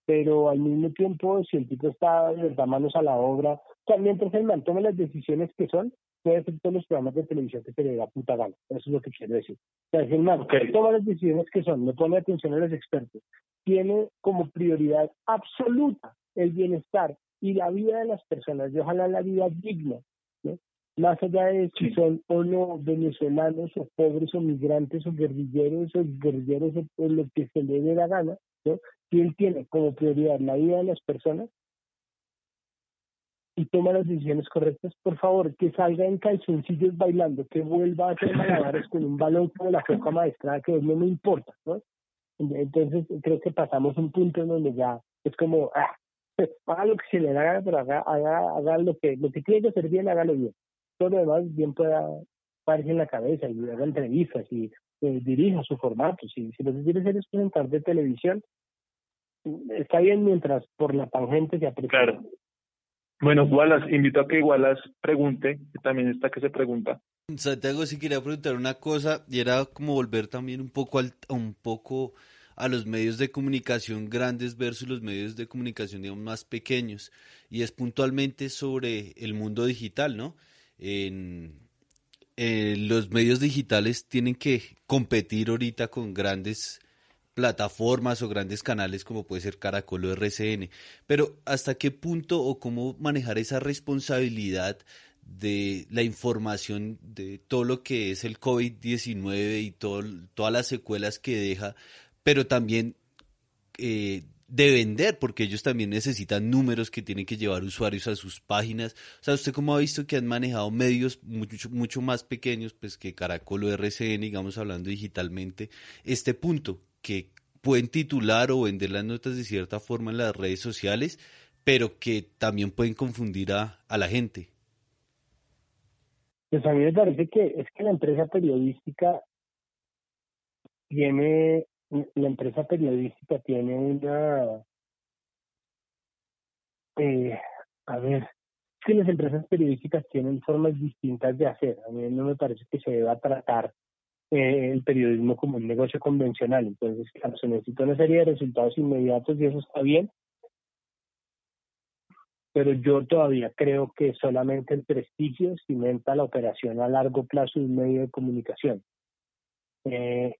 pero al mismo tiempo, si el tipo está de verdad manos a la obra, o sea, mientras el man tome las decisiones que son, puede hacer todos los programas de televisión que se le da puta gana. Eso es lo que quiero decir. O sea, si el toma las decisiones que son, no pone atención a los expertos, tiene como prioridad absoluta el bienestar y la vida de las personas, y ojalá la vida digna, ¿no? más allá de si son o no venezolanos o pobres o migrantes o guerrilleros o guerrilleros o lo que se le dé la gana, ¿no? si él tiene como prioridad la vida de las personas y toma las decisiones correctas, por favor, que salga en calzoncillos bailando, que vuelva a hacer malabares con un balón como la foca maestra, que no me importa, ¿no? Entonces creo que pasamos un punto en donde ya es como, ah, [LAUGHS] haga lo que se le haga, pero haga, haga, haga lo que lo que tiene hacer bien, hágalo bien. Todo lo demás bien pueda pararse en la cabeza y haga entrevistas y eh, dirija su formato. Si, si lo que quiere hacer es presentar de televisión, está bien mientras por la tangente se aprecia. Bueno, Wallace, invito a que Wallace pregunte, que también está que se pregunta. Santiago, sí quería preguntar una cosa, y era como volver también un poco al, a los medios de comunicación grandes versus los medios de comunicación más pequeños, y es puntualmente sobre el mundo digital, ¿no? En, eh, los medios digitales tienen que competir ahorita con grandes plataformas o grandes canales como puede ser Caracol o RCN. Pero ¿hasta qué punto o cómo manejar esa responsabilidad de la información de todo lo que es el COVID-19 y todo, todas las secuelas que deja, pero también eh, de vender, porque ellos también necesitan números que tienen que llevar usuarios a sus páginas. O sea, usted cómo ha visto que han manejado medios mucho, mucho más pequeños, pues que Caracol o RCN, digamos hablando digitalmente, este punto, que pueden titular o vender las notas de cierta forma en las redes sociales, pero que también pueden confundir a, a la gente. Pues a mí me parece que es que la empresa periodística tiene, la empresa periodística tiene una, eh, a ver, es que las empresas periodísticas tienen formas distintas de hacer. A mí no me parece que se deba tratar eh, el periodismo como un negocio convencional. Entonces, claro, se necesita una serie de resultados inmediatos y eso está bien. Pero yo todavía creo que solamente el prestigio cimenta la operación a largo plazo de un medio de comunicación. Eh,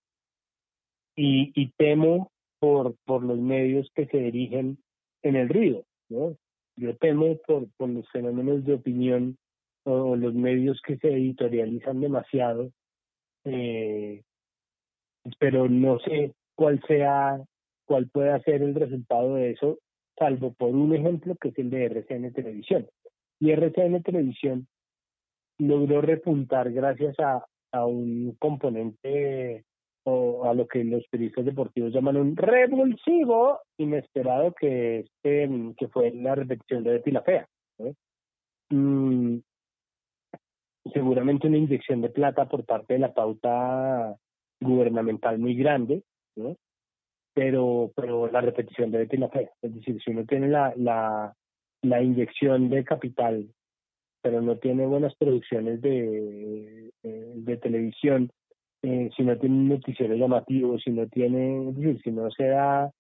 y, y temo por, por los medios que se dirigen en el río. ¿no? Yo temo por, por los fenómenos de opinión o los medios que se editorializan demasiado eh, pero no sé cuál sea, cuál pueda ser el resultado de eso, salvo por un ejemplo que es el de RCN Televisión. Y RCN Televisión logró repuntar gracias a, a un componente o a lo que los periodistas deportivos llaman un revulsivo inesperado que, este, que fue la repetición de Betty la Fea. Mm, seguramente una inyección de plata por parte de la pauta gubernamental muy grande, ¿no? pero pero la repetición debe tener fe. Es decir, si uno tiene la, la, la inyección de capital, pero no tiene buenas producciones de, de, televisión, eh, si no tiene un noticiero llamativo, si no tiene, es decir, si no se da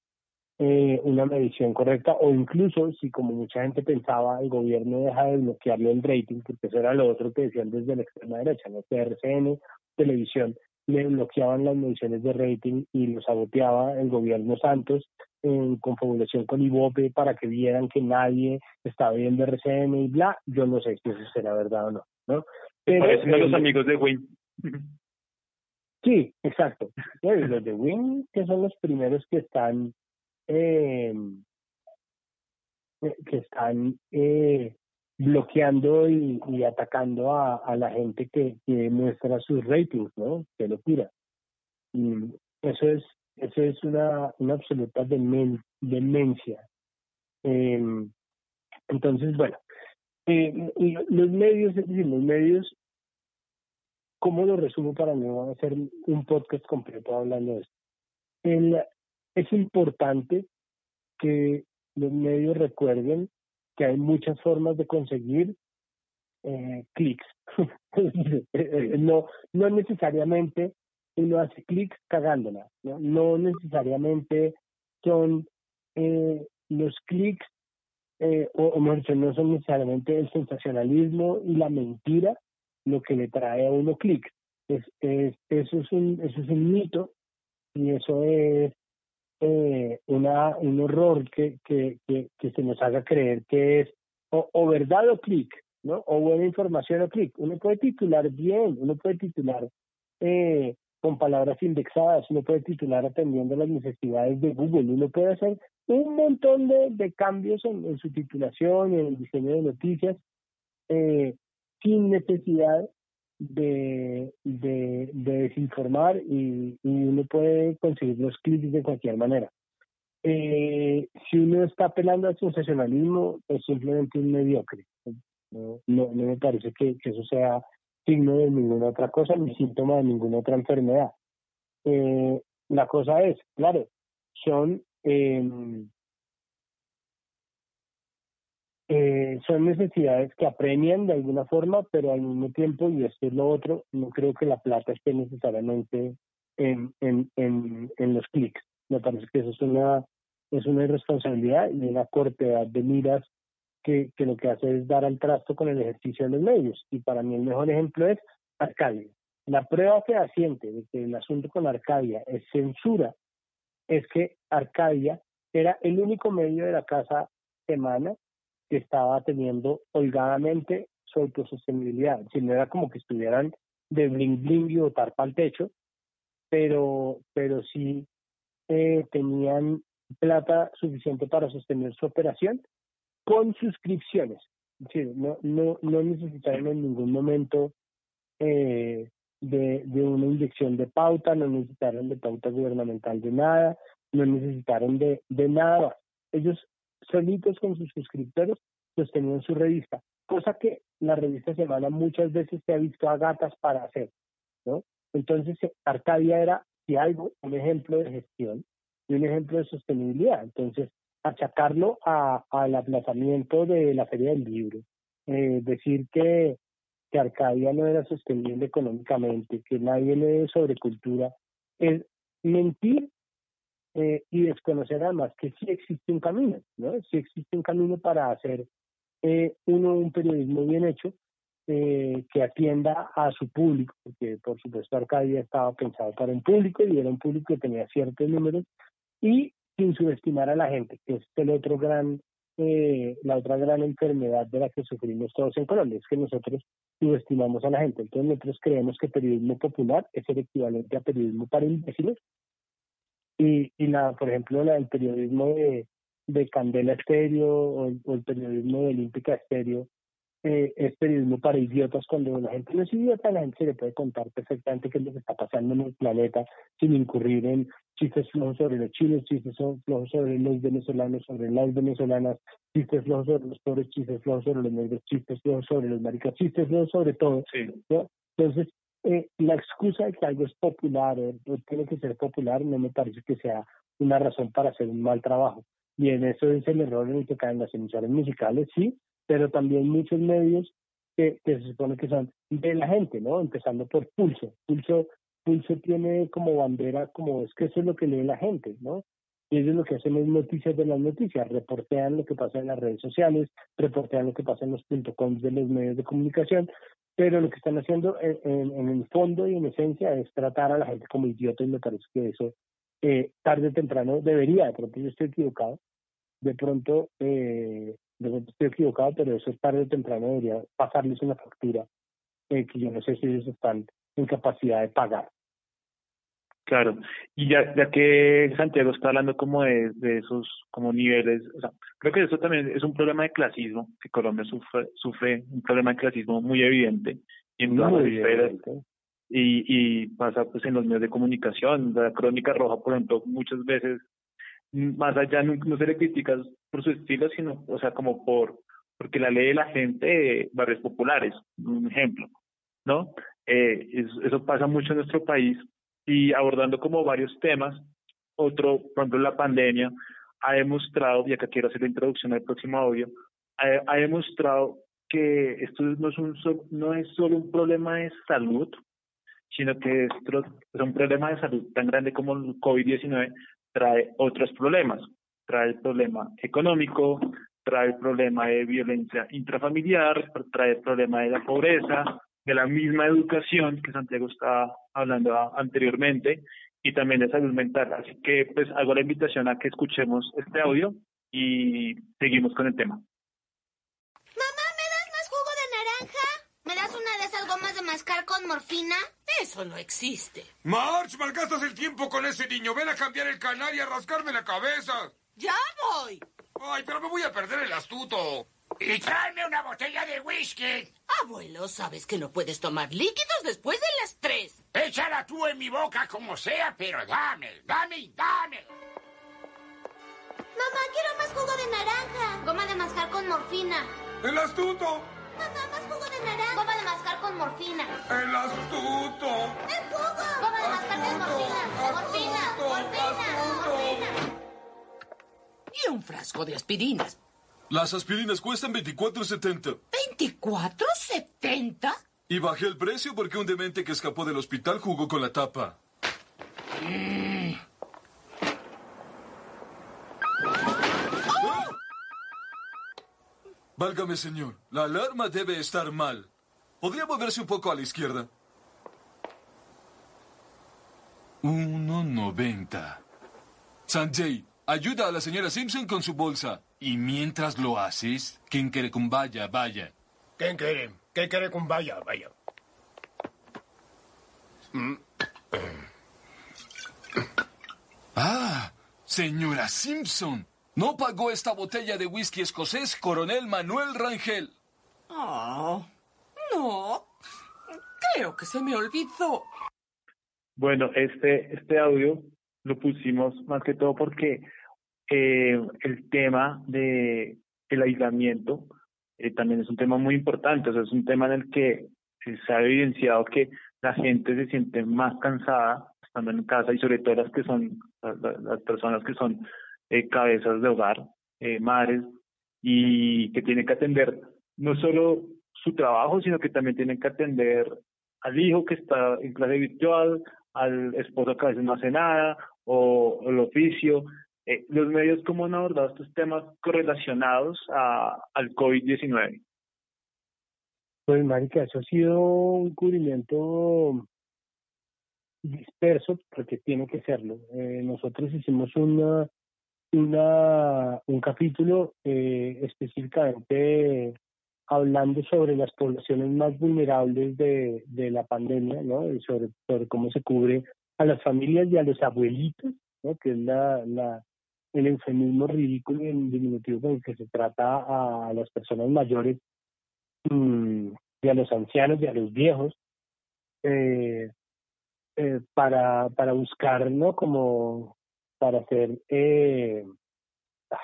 eh, una medición correcta o incluso si como mucha gente pensaba el gobierno deja de bloquearle el rating porque eso era lo otro que decían desde la extrema derecha no RCN televisión le bloqueaban las mediciones de rating y lo saboteaba el gobierno Santos en confabulación con Ibope para que vieran que nadie estaba viendo RCN y bla. Yo no sé si eso será verdad o no no pero los amigos de Win. Sí, exacto. los de Win, que son los primeros que están eh, que están eh, bloqueando y, atacando a, la gente que, muestra sus ratings, ¿no? Que lo tira. Y eso es eso es una, una absoluta demencia. Em, entonces, bueno, eh, los medios, es decir, los medios, ¿cómo lo resumo para no hacer un podcast completo hablando de esto? El, es importante que los medios recuerden que hay muchas formas de conseguir eh, clics. [LAUGHS] no, no necesariamente uno hace clics cagándola, ¿no? no necesariamente son eh, los clics, eh, o, o no son necesariamente el sensacionalismo y la mentira lo que le trae a uno clics. Es, es, eso, es un, eso es un mito y eso es eh, una, un horror que, que, que, se nos haga creer que es o, verdad o clic, ¿no? O buena información o clic. Uno puede titular bien, uno puede titular eh, con palabras indexadas, uno puede titular atendiendo las necesidades de Google, uno puede hacer un montón de, de cambios en, su titulación, en el diseño de noticias, eh, sin necesidad de, de, desinformar y, uno puede conseguir los clics de cualquier manera. Eh, si uno está apelando al sensacionalismo, es simplemente un mediocre. No, me parece que, eso sea signo de ninguna otra cosa ni síntoma de ninguna otra enfermedad. Eh, la cosa es, claro, son eh, eh, son necesidades que apremian de alguna forma, pero al mismo tiempo, y esto es lo otro, no creo que la plata esté necesariamente en, en, en, en los clics. Me parece que eso es una, es una irresponsabilidad y una cortedad de miras que, que lo que hace es dar al trasto con el ejercicio de los medios. Y para mí el mejor ejemplo es Arcadia. La prueba fehaciente de que el asunto con Arcadia es censura es que Arcadia era el único medio de la casa semana que estaba teniendo holgadamente su autosostenibilidad. Si no era como que estuvieran de bling bling y botar para el techo, pero, pero sí eh, tenían plata suficiente para sostener su operación con suscripciones. no, no, no necesitaron en ningún momento eh, de, de una inyección de pauta, no necesitaron de pauta gubernamental de nada, no necesitaron de, de nada Ellos solitos con sus suscriptores sostenían su revista, cosa que la revista Semana muchas veces se ha visto a gatas para hacer, ¿no? Entonces, Arcadia era, si algo, un ejemplo de gestión y un ejemplo de sostenibilidad. Entonces, achacarlo a, al aplazamiento de la Feria del Libro, eh, decir que, que Arcadia no era sostenible económicamente, que nadie lee sobre cultura, es mentir eh, y desconocer además que sí existe un camino, ¿no? Sí existe un camino para hacer eh, uno un periodismo bien hecho eh, que atienda a su público, porque por supuesto Arcadia estaba pensado para un público y era un público que tenía ciertos números y sin subestimar a la gente, que es el otro gran, eh, la otra gran enfermedad de la que sufrimos todos en Colombia, es que nosotros subestimamos a la gente. Entonces nosotros creemos que periodismo popular es el equivalente a periodismo para imbéciles y, y la, por ejemplo, la, el periodismo de, de Candela Estéreo o el, periodismo de Olímpica Estéreo eh, es periodismo para idiotas cuando la gente no es idiota, la gente se le puede contar perfectamente qué es lo que está pasando en el planeta sin incurrir en chistes flojos sobre los chinos, chistes flojos sobre los venezolanos, sobre las venezolanas, chistes flojos sobre los pobres, chistes flojos sobre los negros, chistes flojos sobre los maricas, chistes flojos sobre todo. Entonces, eh, la excusa de que algo es popular o, tiene que ser popular no me parece que sea una razón para hacer un mal trabajo. Y en eso es el error en el que caen las emisoras musicales, sí, pero también muchos medios que, se supone que son de la gente, ¿no? Empezando por Pulso. Pulso, Pulso tiene como bandera, como es que eso es lo que lee la gente, ¿no? Y ellos lo que hacen es noticias de las noticias, reportean lo que pasa en las redes sociales, reportean lo que pasa en los .coms de los medios de comunicación, pero lo que están haciendo en, en, el fondo y en esencia es tratar a la gente como idiota y me parece que eso eh, tarde o temprano debería, de pronto yo estoy equivocado, de pronto, eh, de pronto estoy equivocado, pero eso es tarde o temprano debería pasarles una factura eh, que yo no sé si ellos están en capacidad de pagar. Claro, y ya, ya que Santiago está hablando como de, de esos como niveles, o sea, creo que eso también es un problema de clasismo, que Colombia sufre, sufre un problema de clasismo muy evidente y en todas las esferas, y, y pasa pues en los medios de comunicación, la crónica roja, por ejemplo, muchas veces, más allá no, no se le critica por su estilo, sino, o sea, como por, porque la ley de la gente de barrios populares, un ejemplo, ¿no? Eh, es- eso pasa mucho en nuestro país y abordando como varios temas, otro, por ejemplo, la pandemia ha demostrado, y acá quiero hacer la introducción al próximo audio, ha, ha demostrado que esto no es, un, no es solo un problema de salud, sino que esto es un problema de salud tan grande como el COVID-19 trae otros problemas. Trae el problema económico, trae el problema de violencia intrafamiliar, trae el problema de la pobreza, de la misma educación que Santiago estaba hablando a- anteriormente y también de salud mental. Así que pues hago la invitación a que escuchemos este audio y seguimos con el tema. Mamá, ¿me das más jugo de naranja? ¿Me das una de esas gomas de mascar con morfina? Eso no existe. March, malgastas el tiempo con ese niño. Ven a cambiar el canal y a rascarme la cabeza. ¡Ya voy! Ay, pero me voy a perder el astuto. Y tráeme una botella de whisky. Abuelo, sabes que no puedes tomar líquidos después de las tres. Échala tú en mi boca como sea, pero dame, dame y dame. Mamá, quiero más jugo de naranja. Goma de mascar con morfina. ¡El astuto! Mamá, más jugo de naranja. Goma de mascar con morfina. ¡El astuto! ¡El jugo! Goma de mascar con morfina. Morfina, morfina, morfina. Y un frasco de aspirinas. Las aspirinas cuestan 24.70. ¿24.70? Y bajé el precio porque un demente que escapó del hospital jugó con la tapa. Válgame, señor. La alarma debe estar mal. ¿Podría moverse un poco a la izquierda? 1.90. Sanjay, ayuda a la señora Simpson con su bolsa. Y mientras lo haces, quien quiere con vaya, vaya. ¿Qué quiere? ¿Qué quiere con vaya, vaya? Ah, señora Simpson. No pagó esta botella de whisky escocés Coronel Manuel Rangel. Oh, no. Creo que se me olvidó. Bueno, este, este audio lo pusimos más que todo porque eh, el tema de el aislamiento eh, también es un tema muy importante, o sea, es un tema en el que eh, se ha evidenciado que la gente se siente más cansada estando en casa y sobre todo las que son la- la- las personas que son eh, cabezas de hogar, madres y que tienen que atender no solo su trabajo, sino que también tienen que atender al hijo que está en clase virtual, al esposo que a veces no hace nada, o el oficio. Eh, los medios, ¿cómo han abordado estos temas correlacionados a, al COVID-19? Pues, marica, eso ha sido un cubrimiento disperso, porque tiene que serlo. Eh, nosotros hicimos una, una, un capítulo eh, específicamente hablando sobre las poblaciones más vulnerables de, la pandemia, ¿no? Y sobre, sobre cómo se cubre a las familias y a los abuelitos, ¿no? Que es la, la, el eufemismo ridículo y el diminutivo con el que se trata a las personas mayores mm, y a los ancianos y a los viejos eh, eh, para, para buscar, ¿no? Como para hacer, eh, ah,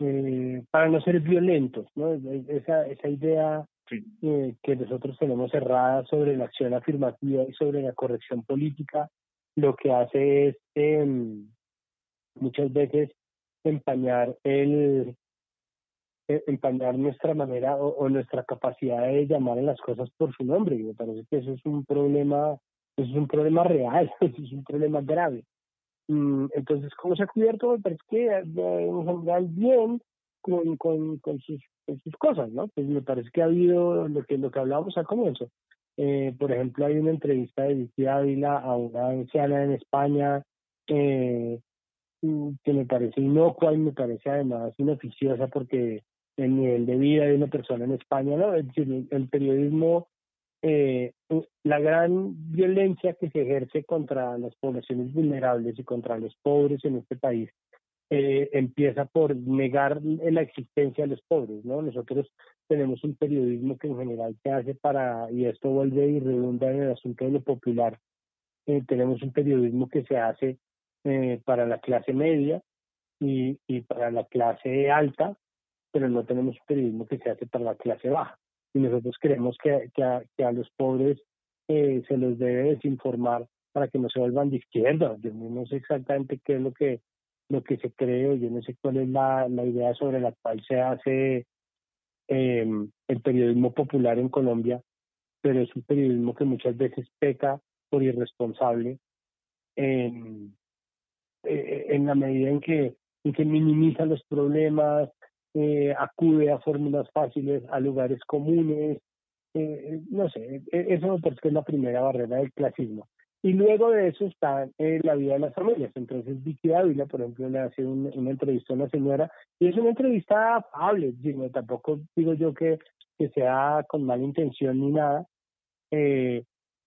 eh, para no ser violentos, ¿no? Es- Esa, esa idea que nosotros tenemos cerrada sobre la acción afirmativa y sobre la corrección política, lo que hace es em, muchas veces empañar el eh, empañar nuestra manera o, nuestra capacidad de llamar a las cosas por su nombre. Y me parece que eso es un problema, eso es un problema real, [LAUGHS] es un problema grave. Mm, Entonces, ¿cómo se ha cubierto? Me parece que eh, en general bien con, con, con, sus, cosas, ¿no? Pues me parece que ha habido lo que, lo que hablábamos al comienzo. Eh, por ejemplo, hay una entrevista de Vicky Ávila a una anciana en España eh, que me parece inocua y me parece además inoficiosa porque el nivel de vida de una persona en España, ¿no? Es decir, el, periodismo eh, la gran violencia que se ejerce contra las poblaciones vulnerables y contra los pobres en este país eh, empieza por negar la existencia de los pobres, ¿no? Nosotros tenemos un periodismo que en general se hace para, y esto vuelve y redunda en el asunto de lo popular, eh, tenemos un periodismo que se hace eh, para la clase media y, y para la clase alta, pero no tenemos un periodismo que se hace para la clase baja. Y nosotros creemos que, que, a, que a los pobres eh, se los debe desinformar para que no se vuelvan de izquierda. Yo no sé exactamente qué es lo que lo que se cree, yo no sé cuál es la, la idea sobre la cual se hace eh, el periodismo popular en Colombia, pero es un periodismo que muchas veces peca por irresponsable en, eh, en la medida en que, en que minimiza los problemas, eh, acude a fórmulas fáciles, a lugares comunes, eh, no sé, e, eso me parece que es la primera barrera del clasismo. Y luego de eso está eh, la vida de las familias. Entonces, Vicky Ávila, por ejemplo, le hace un, una entrevista a una señora y es una entrevista afable. Digo, tampoco digo yo que, que sea con mala intención ni nada, eh,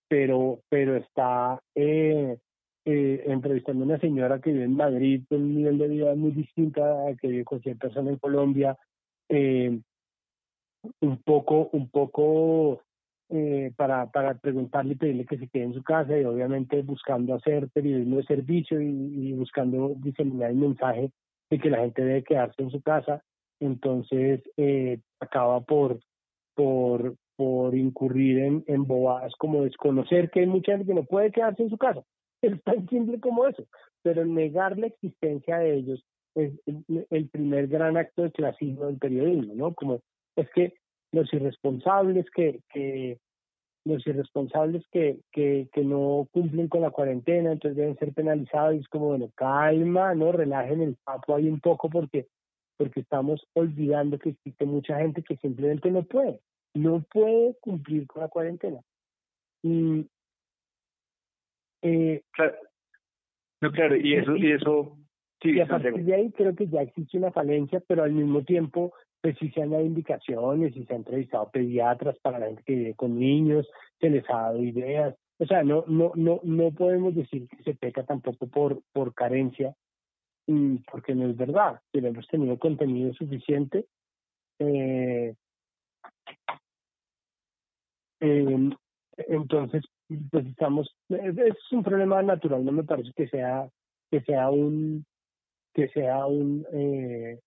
pero, pero está eh, eh, entrevistando a una señora que vive en Madrid un nivel de vida muy distinto a que vive cualquier persona en Colombia. Eh, un poco, un poco eh, para, preguntarle y pedirle que se quede en su casa y obviamente buscando hacer periodismo de servicio y, y buscando diseminar el mensaje de que la gente debe quedarse en su casa. Entonces eh, acaba por, por, por incurrir en, en bobadas como desconocer que hay mucha gente que no puede quedarse en su casa. Es tan simple como eso. Pero negar la existencia de ellos es el, primer gran acto de clasismo del periodismo, ¿no? Como es que los irresponsables que, que los irresponsables que, que, que no cumplen con la cuarentena, entonces deben ser penalizados, y es como, bueno, calma, ¿no? Relajen el papo ahí un poco porque, porque estamos olvidando que existe mucha gente que simplemente no puede, no puede cumplir con la cuarentena. Y, eh, claro. No, claro, y eso, y eso, sí, y a partir de ahí creo que ya existe una falencia, pero al mismo tiempo pues sí se han dado indicaciones y se han entrevistado pediatras para la gente que vive con niños, se les ha dado ideas. O sea, no, no, no, no podemos decir que se peca tampoco por, por carencia, porque no es verdad. hemos tenido contenido suficiente. Eh, eh, entonces, pues estamos, es un problema natural, no me parece que sea, que sea un, que sea un, eh,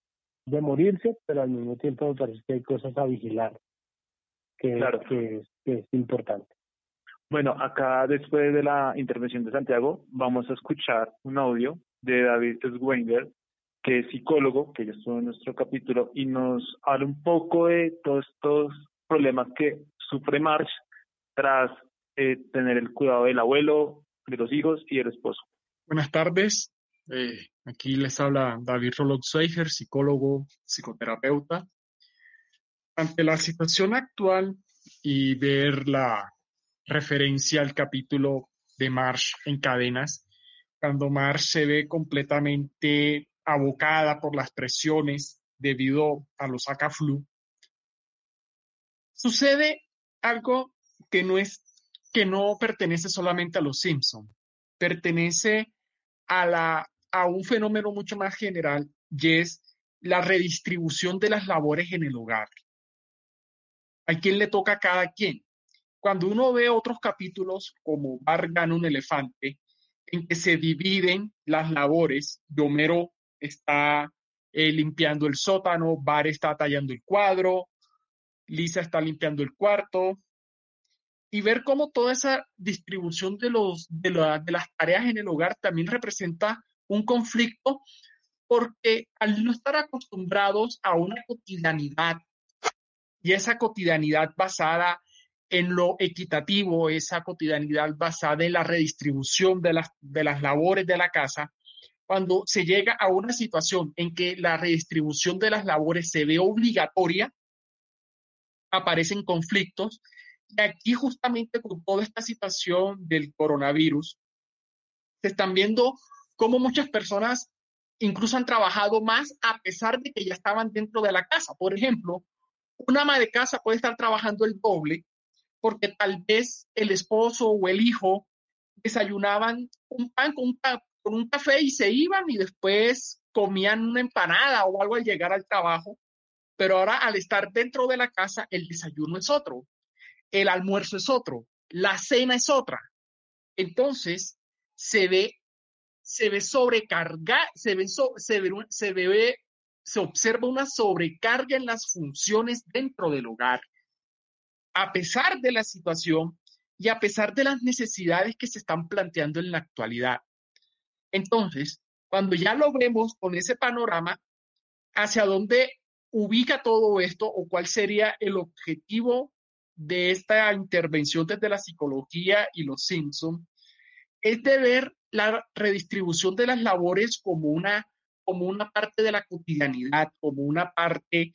de morirse, pero al mismo tiempo me parece que hay cosas a vigilar, que, Claro. que, es, que es importante. Bueno, acá después de la intervención de Santiago, vamos a escuchar un audio de David Swenger, que es psicólogo, que ya estuvo en nuestro capítulo, y nos habla un poco de todos estos problemas que sufre March tras eh, tener el cuidado del abuelo, de los hijos y del esposo. Buenas tardes. Eh, aquí les habla David Rollock-Seiger, psicólogo, psicoterapeuta. Ante la situación actual y ver la referencia al capítulo de Marsh en cadenas, cuando Marsh se ve completamente abocada por las presiones debido a los ACA-flu, sucede algo que no es que no pertenece solamente a los Simpson, pertenece a la a un fenómeno mucho más general y es la redistribución de las labores en el hogar. ¿A quién le toca a cada quien? Cuando uno ve otros capítulos como Bar gana un elefante, en que se dividen las labores, Homero está eh, limpiando el sótano, Bar está tallando el cuadro, Lisa está limpiando el cuarto, y ver cómo toda esa distribución de, los, de, la- de las tareas en el hogar también representa un conflicto porque al no estar acostumbrados a una cotidianidad y esa cotidianidad basada en lo equitativo, esa cotidianidad basada en la redistribución de las, de las labores de la casa, cuando se llega a una situación en que la redistribución de las labores se ve obligatoria, aparecen conflictos. Y aquí justamente con toda esta situación del coronavirus, se están viendo cómo muchas personas incluso han trabajado más a pesar de que ya estaban dentro de la casa. Por ejemplo, una ama de casa puede estar trabajando el doble porque tal vez el esposo o el hijo desayunaban un pan con un, con un café y se iban y después comían una empanada o algo al llegar al trabajo, pero ahora al estar dentro de la casa, el desayuno es otro, el almuerzo es otro, la cena es otra. Entonces, se ve, se ve sobrecarga, se ve, se ve, se ve, se observa una sobrecarga en las funciones dentro del hogar. A pesar de la situación y a pesar de las necesidades que se están planteando en la actualidad. Entonces, cuando ya lo vemos con ese panorama, hacia dónde ubica todo esto o cuál sería el objetivo de esta intervención desde la psicología y los Simpson, es de ver la redistribución de las labores como una, como una parte de la cotidianidad, como una parte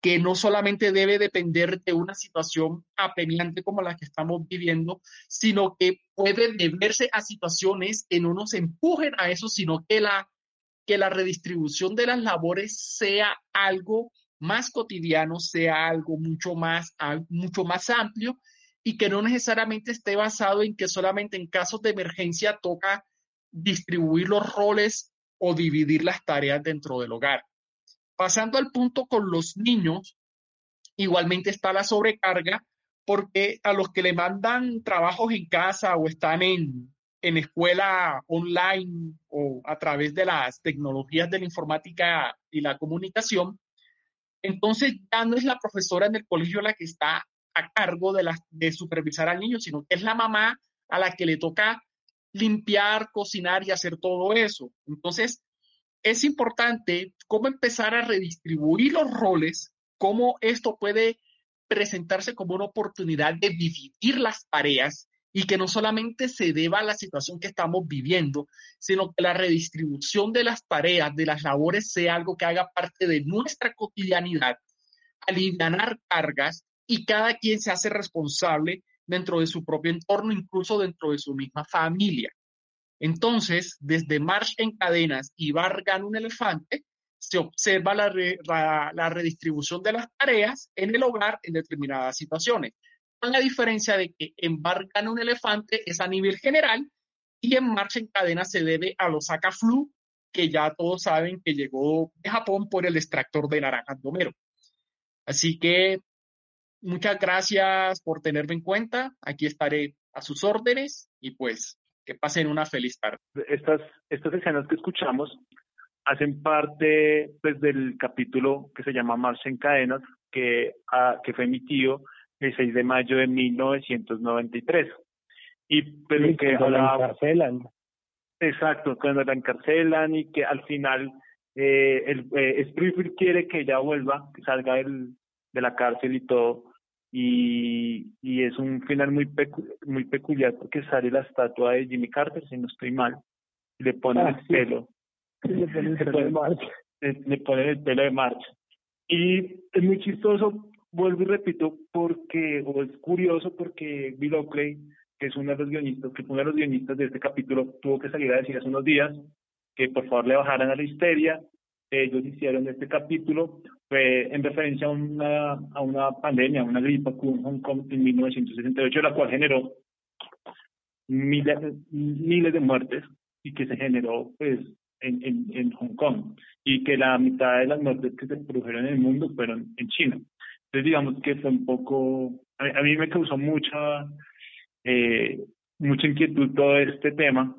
que no solamente debe depender de una situación apremiante como la que estamos viviendo, sino que puede deberse a situaciones que no nos empujen a eso, sino que la, que la redistribución de las labores sea algo más cotidiano, sea algo mucho más, mucho más amplio y que no necesariamente esté basado en que solamente en casos de emergencia toca distribuir los roles o dividir las tareas dentro del hogar. Pasando al punto con los niños, igualmente está la sobrecarga porque a los que le mandan trabajos en casa o están en, en escuela online o a través de las tecnologías de la informática y la comunicación, entonces ya no es la profesora en el colegio la que está a cargo de, de supervisar al niño, sino que es la mamá a la que le toca limpiar, cocinar y hacer todo eso. Entonces, es importante cómo empezar a redistribuir los roles, cómo esto puede presentarse como una oportunidad de dividir las tareas y que no solamente se deba a la situación que estamos viviendo, sino que la redistribución de las tareas, de las labores, sea algo que haga parte de nuestra cotidianidad, aliviar cargas y cada quien se hace responsable dentro de su propio entorno, incluso dentro de su misma familia. Entonces, desde March en cadenas y Vargan un elefante, se observa la, la, redistribución de las tareas en el hogar en determinadas situaciones. La diferencia de que en Vargan un elefante es a nivel general y en Marcha en cadenas se debe a los Flu, que ya todos saben que llegó de Japón por el extractor de naranja domero. Así que muchas gracias por tenerme en cuenta. Aquí estaré a sus órdenes y pues que pasen una feliz tarde. Estas, estas escenas que escuchamos hacen parte pues, del capítulo que se llama Marcha en Cadenas, que, ah, que fue emitido el 6 de mayo de 1993. Y pues, que la encarcelan. Exacto, cuando la encarcelan y que al final eh, el, eh, Springfield quiere que ella vuelva, que salga del, de la cárcel y todo, y, y es un final muy muy peculiar porque sale la estatua de Jimmy Carter, si no estoy mal, y le ponen ah, el pelo. le ponen el pelo de marcha. Le, ponen el pelo de marcha. Y es muy chistoso, vuelvo y repito, porque, o es curioso porque Bill Oakley, que es uno de los guionistas, que fue uno de los guionistas de este capítulo, tuvo que salir a decir hace unos días que por favor le bajaran a la histeria, ellos hicieron este capítulo fue en referencia a una, a una pandemia, una gripe en Hong Kong en 1968, la cual generó miles, miles de muertes y que se generó pues en, en, en Hong Kong y que la mitad de las muertes que se produjeron en el mundo fueron en China. Entonces digamos que fue un poco, a, mí me causó mucha, eh, mucha inquietud todo este tema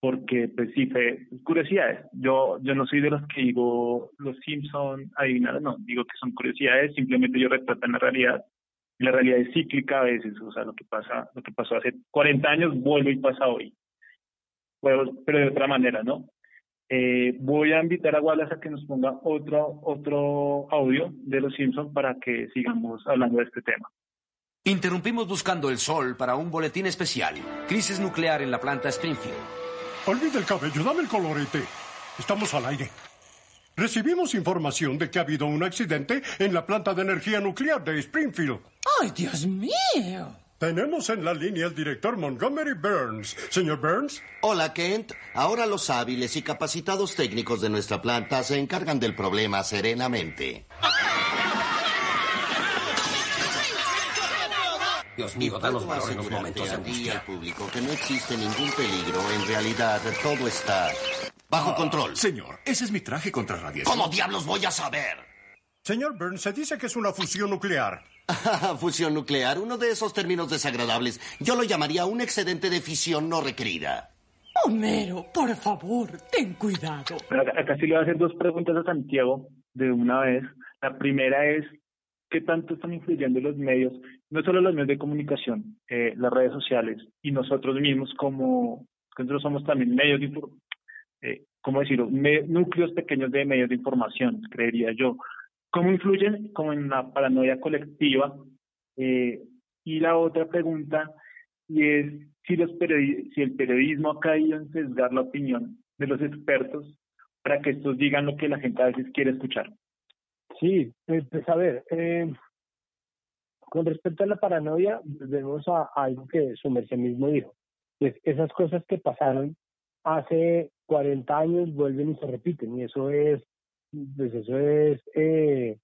porque pues sí fue curiosidades. Yo yo no soy de los que digo los Simpson adivinar, no, digo que son curiosidades, simplemente yo retratan la realidad. La realidad es cíclica a veces, o sea, lo que pasa, lo que pasó hace 40 años vuelve y pasa hoy. Pero, pero de otra manera, ¿no? Eh, voy a invitar a Wallace a que nos ponga otro otro audio de los Simpson para que sigamos hablando de este tema. Interrumpimos buscando el sol para un boletín especial. Crisis nuclear en la planta Springfield. Olvide el cabello, dame el colorete. Estamos al aire. Recibimos información de que ha habido un accidente en la planta de energía nuclear de Springfield. ¡Ay, Dios mío! Tenemos en la línea al director Montgomery Burns. Señor Burns. Hola, Kent. Ahora los hábiles y capacitados técnicos de nuestra planta se encargan del problema serenamente. Dios mío, danos valor en los momentos de angustia. al público que no existe ningún peligro. En realidad, todo está bajo control. Señor, ese es mi traje contra radiación. ¿Cómo diablos voy a saber? Señor Burns, se dice que es una fusión nuclear. [LAUGHS] fusión nuclear, uno de esos términos desagradables. Yo lo llamaría un excedente de fisión no requerida. Homero, por favor, ten cuidado. Acá sí le voy a hacer dos preguntas a Santiago de una vez. La primera es, ¿qué tanto están influyendo los medios, no solo los medios de comunicación, eh, las redes sociales y nosotros mismos como, nosotros somos también medios de, eh, ¿cómo decirlo? núcleos pequeños de medios de información, creería yo. ¿Cómo influyen como en la paranoia colectiva? Eh, y la otra pregunta y es si, los si el periodismo ha caído en sesgar la opinión de los expertos para que estos digan lo que la gente a veces quiere escuchar. Sí, pues, pues a ver, eh, con respecto a la paranoia, volvemos a, algo que su merced mismo dijo. Pues esas cosas que pasaron hace 40 años vuelven y se repiten, y eso es, pues eso es eh,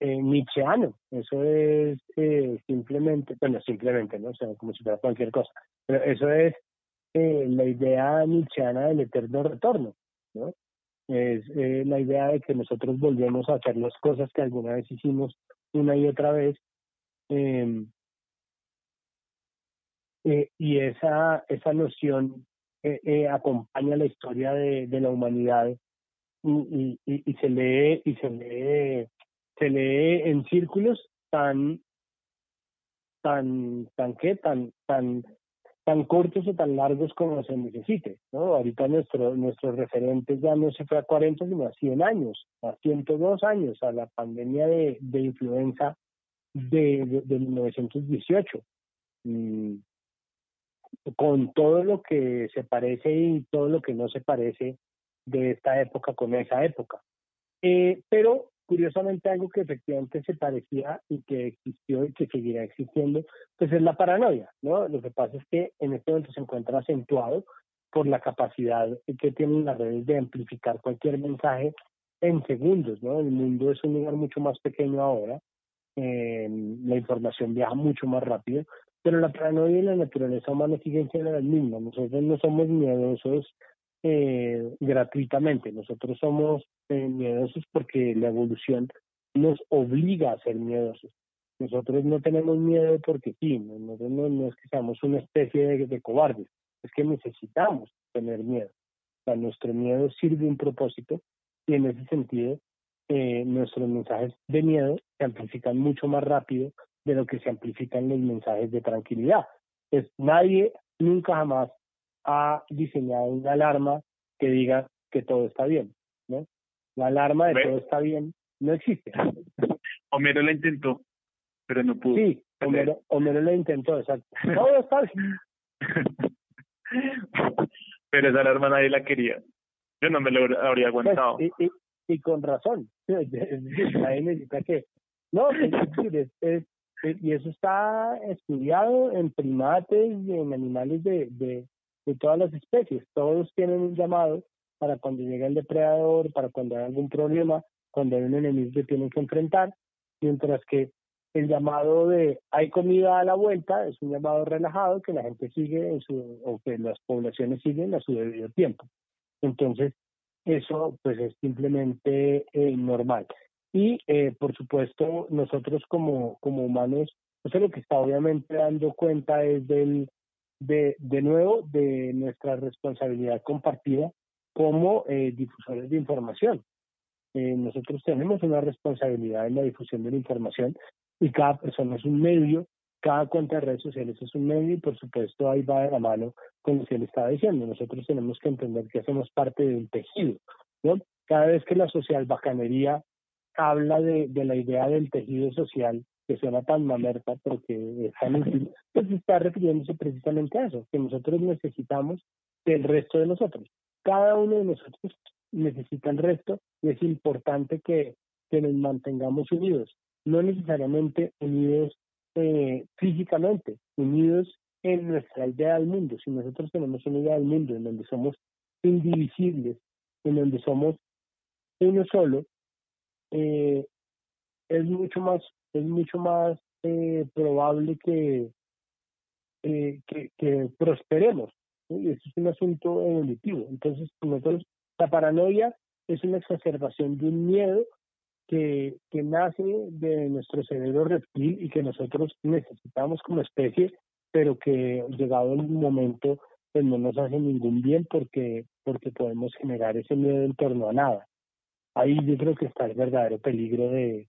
eh, nietzscheano, eso es eh, simplemente, bueno, simplemente, ¿no? O sea, como si fuera cualquier cosa, pero eso es eh, la idea nietzscheana del eterno retorno, ¿no? Es eh, la idea de que nosotros volvemos a hacer las cosas que alguna vez hicimos una y otra vez. Em, eh, y esa, esa noción eh, acompaña la historia de la humanidad y, y, se lee y se lee se lee en círculos tan tan tan qué tan tan tan cortos o tan largos como se necesite, ¿no? Ahorita nuestro, nuestros referentes ya no se fue a 40, sino a 100 años, a 102 años, a la pandemia de, de influenza de, de, 1918. Mm, con todo lo que se parece y todo lo que no se parece de esta época con esa época. Eh, pero curiosamente algo que efectivamente se parecía y que existió y que seguirá existiendo, pues es la paranoia, ¿no? Lo que pasa es que en este momento se encuentra acentuado por la capacidad que tienen las redes de amplificar cualquier mensaje en segundos, ¿no? El mundo es un lugar mucho más pequeño ahora, eh, la información viaja mucho más rápido, pero la paranoia y la naturaleza humana siguen siendo las mismas. Nosotros no somos miedosos eh, gratuitamente. Nosotros somos eh, miedosos porque la evolución nos obliga a ser miedosos. Nosotros no tenemos miedo porque sí, nosotros no, es que seamos una especie de, cobardes, es que necesitamos tener miedo. O sea, nuestro miedo sirve un propósito y en ese sentido eh, nuestros mensajes de miedo se amplifican mucho más rápido de lo que se amplifican los mensajes de tranquilidad. Pues nadie nunca jamás ha diseñado una alarma que diga que todo está bien, ¿no? La alarma de todo está bien no existe. Homero la intentó, pero no pudo. Sí, Homero, Homero la intentó, exacto. Todo está bien. [LAUGHS] pero esa alarma nadie la quería. Yo no me lo habría pues, aguantado. y, y, y, con razón. [LAUGHS] nadie necesita que... No, es, es, y eso está estudiado en primates y en animales de, de, de todas las especies. Todos tienen un llamado para cuando llega el depredador, para cuando hay algún problema, cuando hay un enemigo que tienen que enfrentar, mientras que el llamado de hay comida a la vuelta es un llamado relajado que la gente sigue en su, o que las poblaciones siguen a su debido tiempo. Entonces, eso pues es simplemente eh, normal. Y eh, por supuesto, nosotros como, como humanos, eso lo que está obviamente dando cuenta es del, de, de nuevo de nuestra responsabilidad compartida como eh, difusores de información. Eh, nosotros tenemos una responsabilidad en la difusión de la información y cada persona es un medio, cada cuenta de redes sociales es un medio y por supuesto ahí va de la mano con lo que él estaba diciendo. Nosotros tenemos que entender que hacemos parte del tejido. ¿no? Cada vez que la social bacanería habla de, de la idea del tejido social, que suena tan mamerta, pero que es tan pues está refiriéndose precisamente a eso, que nosotros necesitamos del resto de nosotros. Cada uno de nosotros necesita el resto y es importante que, que nos mantengamos unidos, no necesariamente unidos eh, físicamente, unidos en nuestra idea del mundo. Si nosotros tenemos una idea del mundo en donde somos indivisibles, en donde somos uno solo, eh, es mucho más es mucho más eh, probable que, eh, que, prosperemos. Y eso es un asunto evolutivo. Entonces, nosotros, la paranoia es una exacerbación de un miedo que, que nace de nuestro cerebro reptil y que nosotros necesitamos como especie, pero que llegado el momento pues no nos hace ningún bien porque, porque podemos generar ese miedo en torno a nada. Ahí yo creo que está el verdadero peligro de,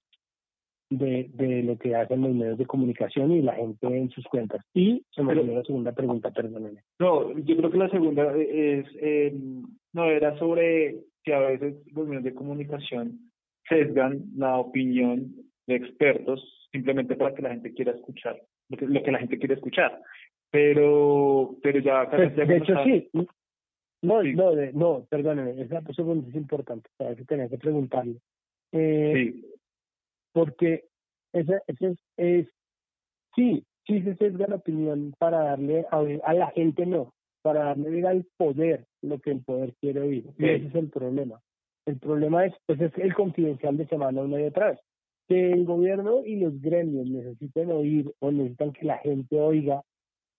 de, de lo que hacen los medios de comunicación y la gente en sus cuentas. Y se me olvidó la segunda pregunta, perdónenme. No, yo creo que la segunda es, eh, no, era sobre que a veces los medios de comunicación sesgan la opinión de expertos simplemente para que la gente quiera escuchar lo que, lo que la gente quiere escuchar. Pero, pero ya... Pues, de hecho, sí. No, no, de, no, perdóneme, esa pregunta es importante, para que tenía que preguntarle. Eh, sí. Porque esa, esa es, es, sí, sí se sesga la opinión para darle a, a la gente, no, para darle al poder lo que el poder quiere oír. Y ese es el problema. El problema es, pues es el confidencial de semana una y otra vez. Que el gobierno y los gremios necesiten oír o necesitan que la gente oiga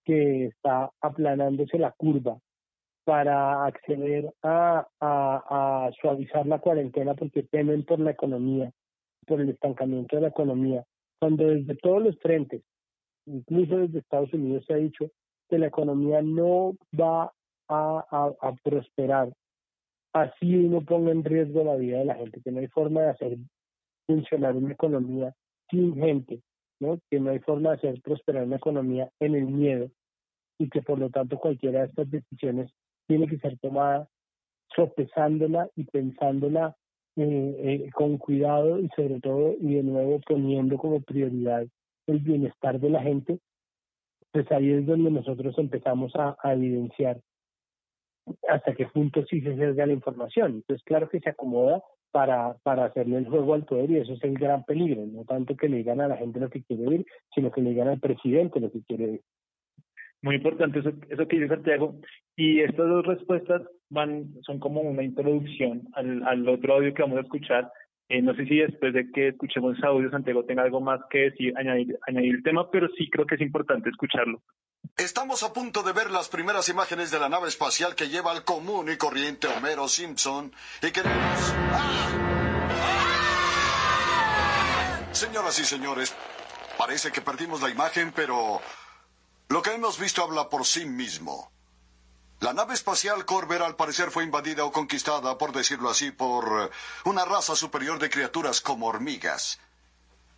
que está aplanándose la curva para acceder a, a, a suavizar la cuarentena porque temen por la economía, por el estancamiento de la economía, cuando desde todos los frentes, incluso desde Estados Unidos se ha dicho que la economía no va a, a prosperar así uno ponga en riesgo la vida de la gente, que no hay forma de hacer funcionar una economía sin gente, ¿no? que no hay forma de hacer prosperar una economía en el miedo y que por lo tanto cualquiera de estas decisiones tiene que ser tomada sopesándola y pensándola eh, eh, con cuidado y sobre todo y de nuevo poniendo como prioridad el bienestar de la gente, pues ahí es donde nosotros empezamos a evidenciar hasta qué punto sí se sesga la información. Entonces, claro que se acomoda para, para hacerle el juego al poder y eso es el gran peligro, no tanto que le digan a la gente lo que quiere oír, sino que le digan al presidente lo que quiere oír. Muy importante eso, eso que dice Santiago. Y estas dos respuestas van son como una introducción al, al otro audio que vamos a escuchar. Eh, no sé si después de que escuchemos ese audio, Santiago tenga algo más que decir, añadir, añadir el tema, pero sí creo que es importante escucharlo. Estamos a punto de ver las primeras imágenes de la nave espacial que lleva al común y corriente Homero Simpson y queremos... ¡Ah! Señoras y señores, parece que perdimos la imagen, pero lo que hemos visto habla por sí mismo. La nave espacial Corber al parecer fue invadida o conquistada, por decirlo así, por una raza superior de criaturas como hormigas.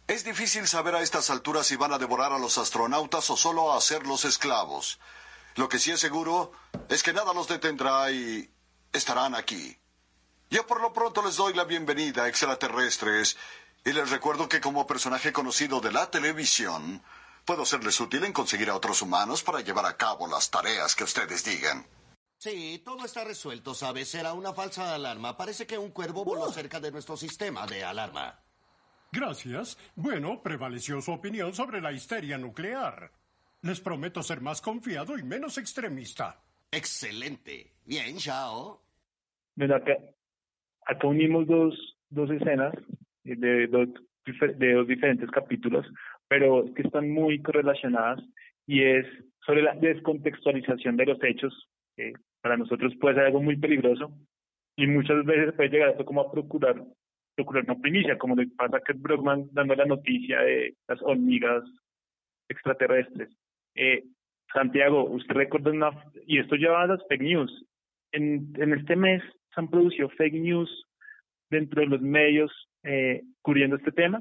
Es difícil saber a estas alturas si van a devorar a los astronautas o solo a hacerlos esclavos. Lo que sí es seguro es que nada los detendrá y estarán aquí. Yo por lo pronto les doy la bienvenida, extraterrestres, y les recuerdo que como personaje conocido de la televisión, puedo serles útil en conseguir a otros humanos para llevar a cabo las tareas que ustedes digan. Sí, todo está resuelto, ¿sabes? Era una falsa alarma. Parece que un cuervo voló cerca de nuestro sistema de alarma. Gracias. Bueno, prevaleció su opinión sobre la histeria nuclear. Les prometo ser más confiado y menos extremista. Excelente. Bien, chao. Acá, acá unimos dos, dos escenas de dos, de dos diferentes capítulos, pero que están muy correlacionadas y es sobre la descontextualización de los hechos, que para nosotros puede ser algo muy peligroso y muchas veces puede llegar esto como a procurar procurar una primicia, como le pasa a Kurt Brockman dando la noticia de las hormigas extraterrestres. Eh, Santiago, usted recuerda una, y esto lleva a las fake news. En, en este mes se han producido fake news dentro de los medios eh, cubriendo este tema.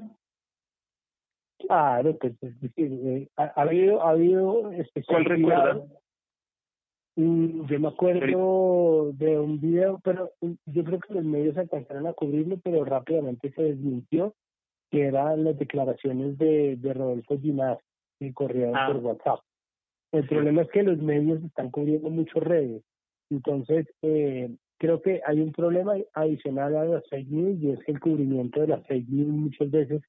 Claro, pues es decir, eh, ha, ha, habido, ha habido ¿Cuál recuerda? Mm, yo me acuerdo de un video, pero yo creo que los medios alcanzaron a cubrirlo, pero rápidamente se desmintió, que eran las declaraciones de, de Rodolfo Ginás que corrieron ah. por WhatsApp. El problema es que los medios están cubriendo muchos redes. Entonces, eh, creo que hay un problema adicional a las fake news y es que el cubrimiento de las fake news muchas veces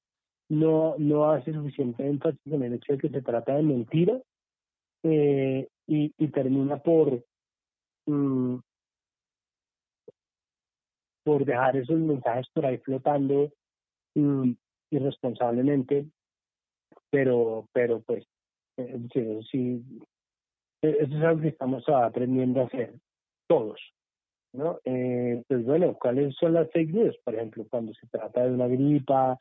no, no hace suficiente énfasis en el hecho de que se trata de mentiras eh, y, termina por mm, por dejar esos mensajes por ahí flotando mm, irresponsablemente pero pero pues eh, sí, sí eh, eso es algo que estamos aprendiendo a hacer todos, ¿no? Eh, pues bueno, ¿cuáles son las fake news? Por ejemplo, cuando se trata de una gripa,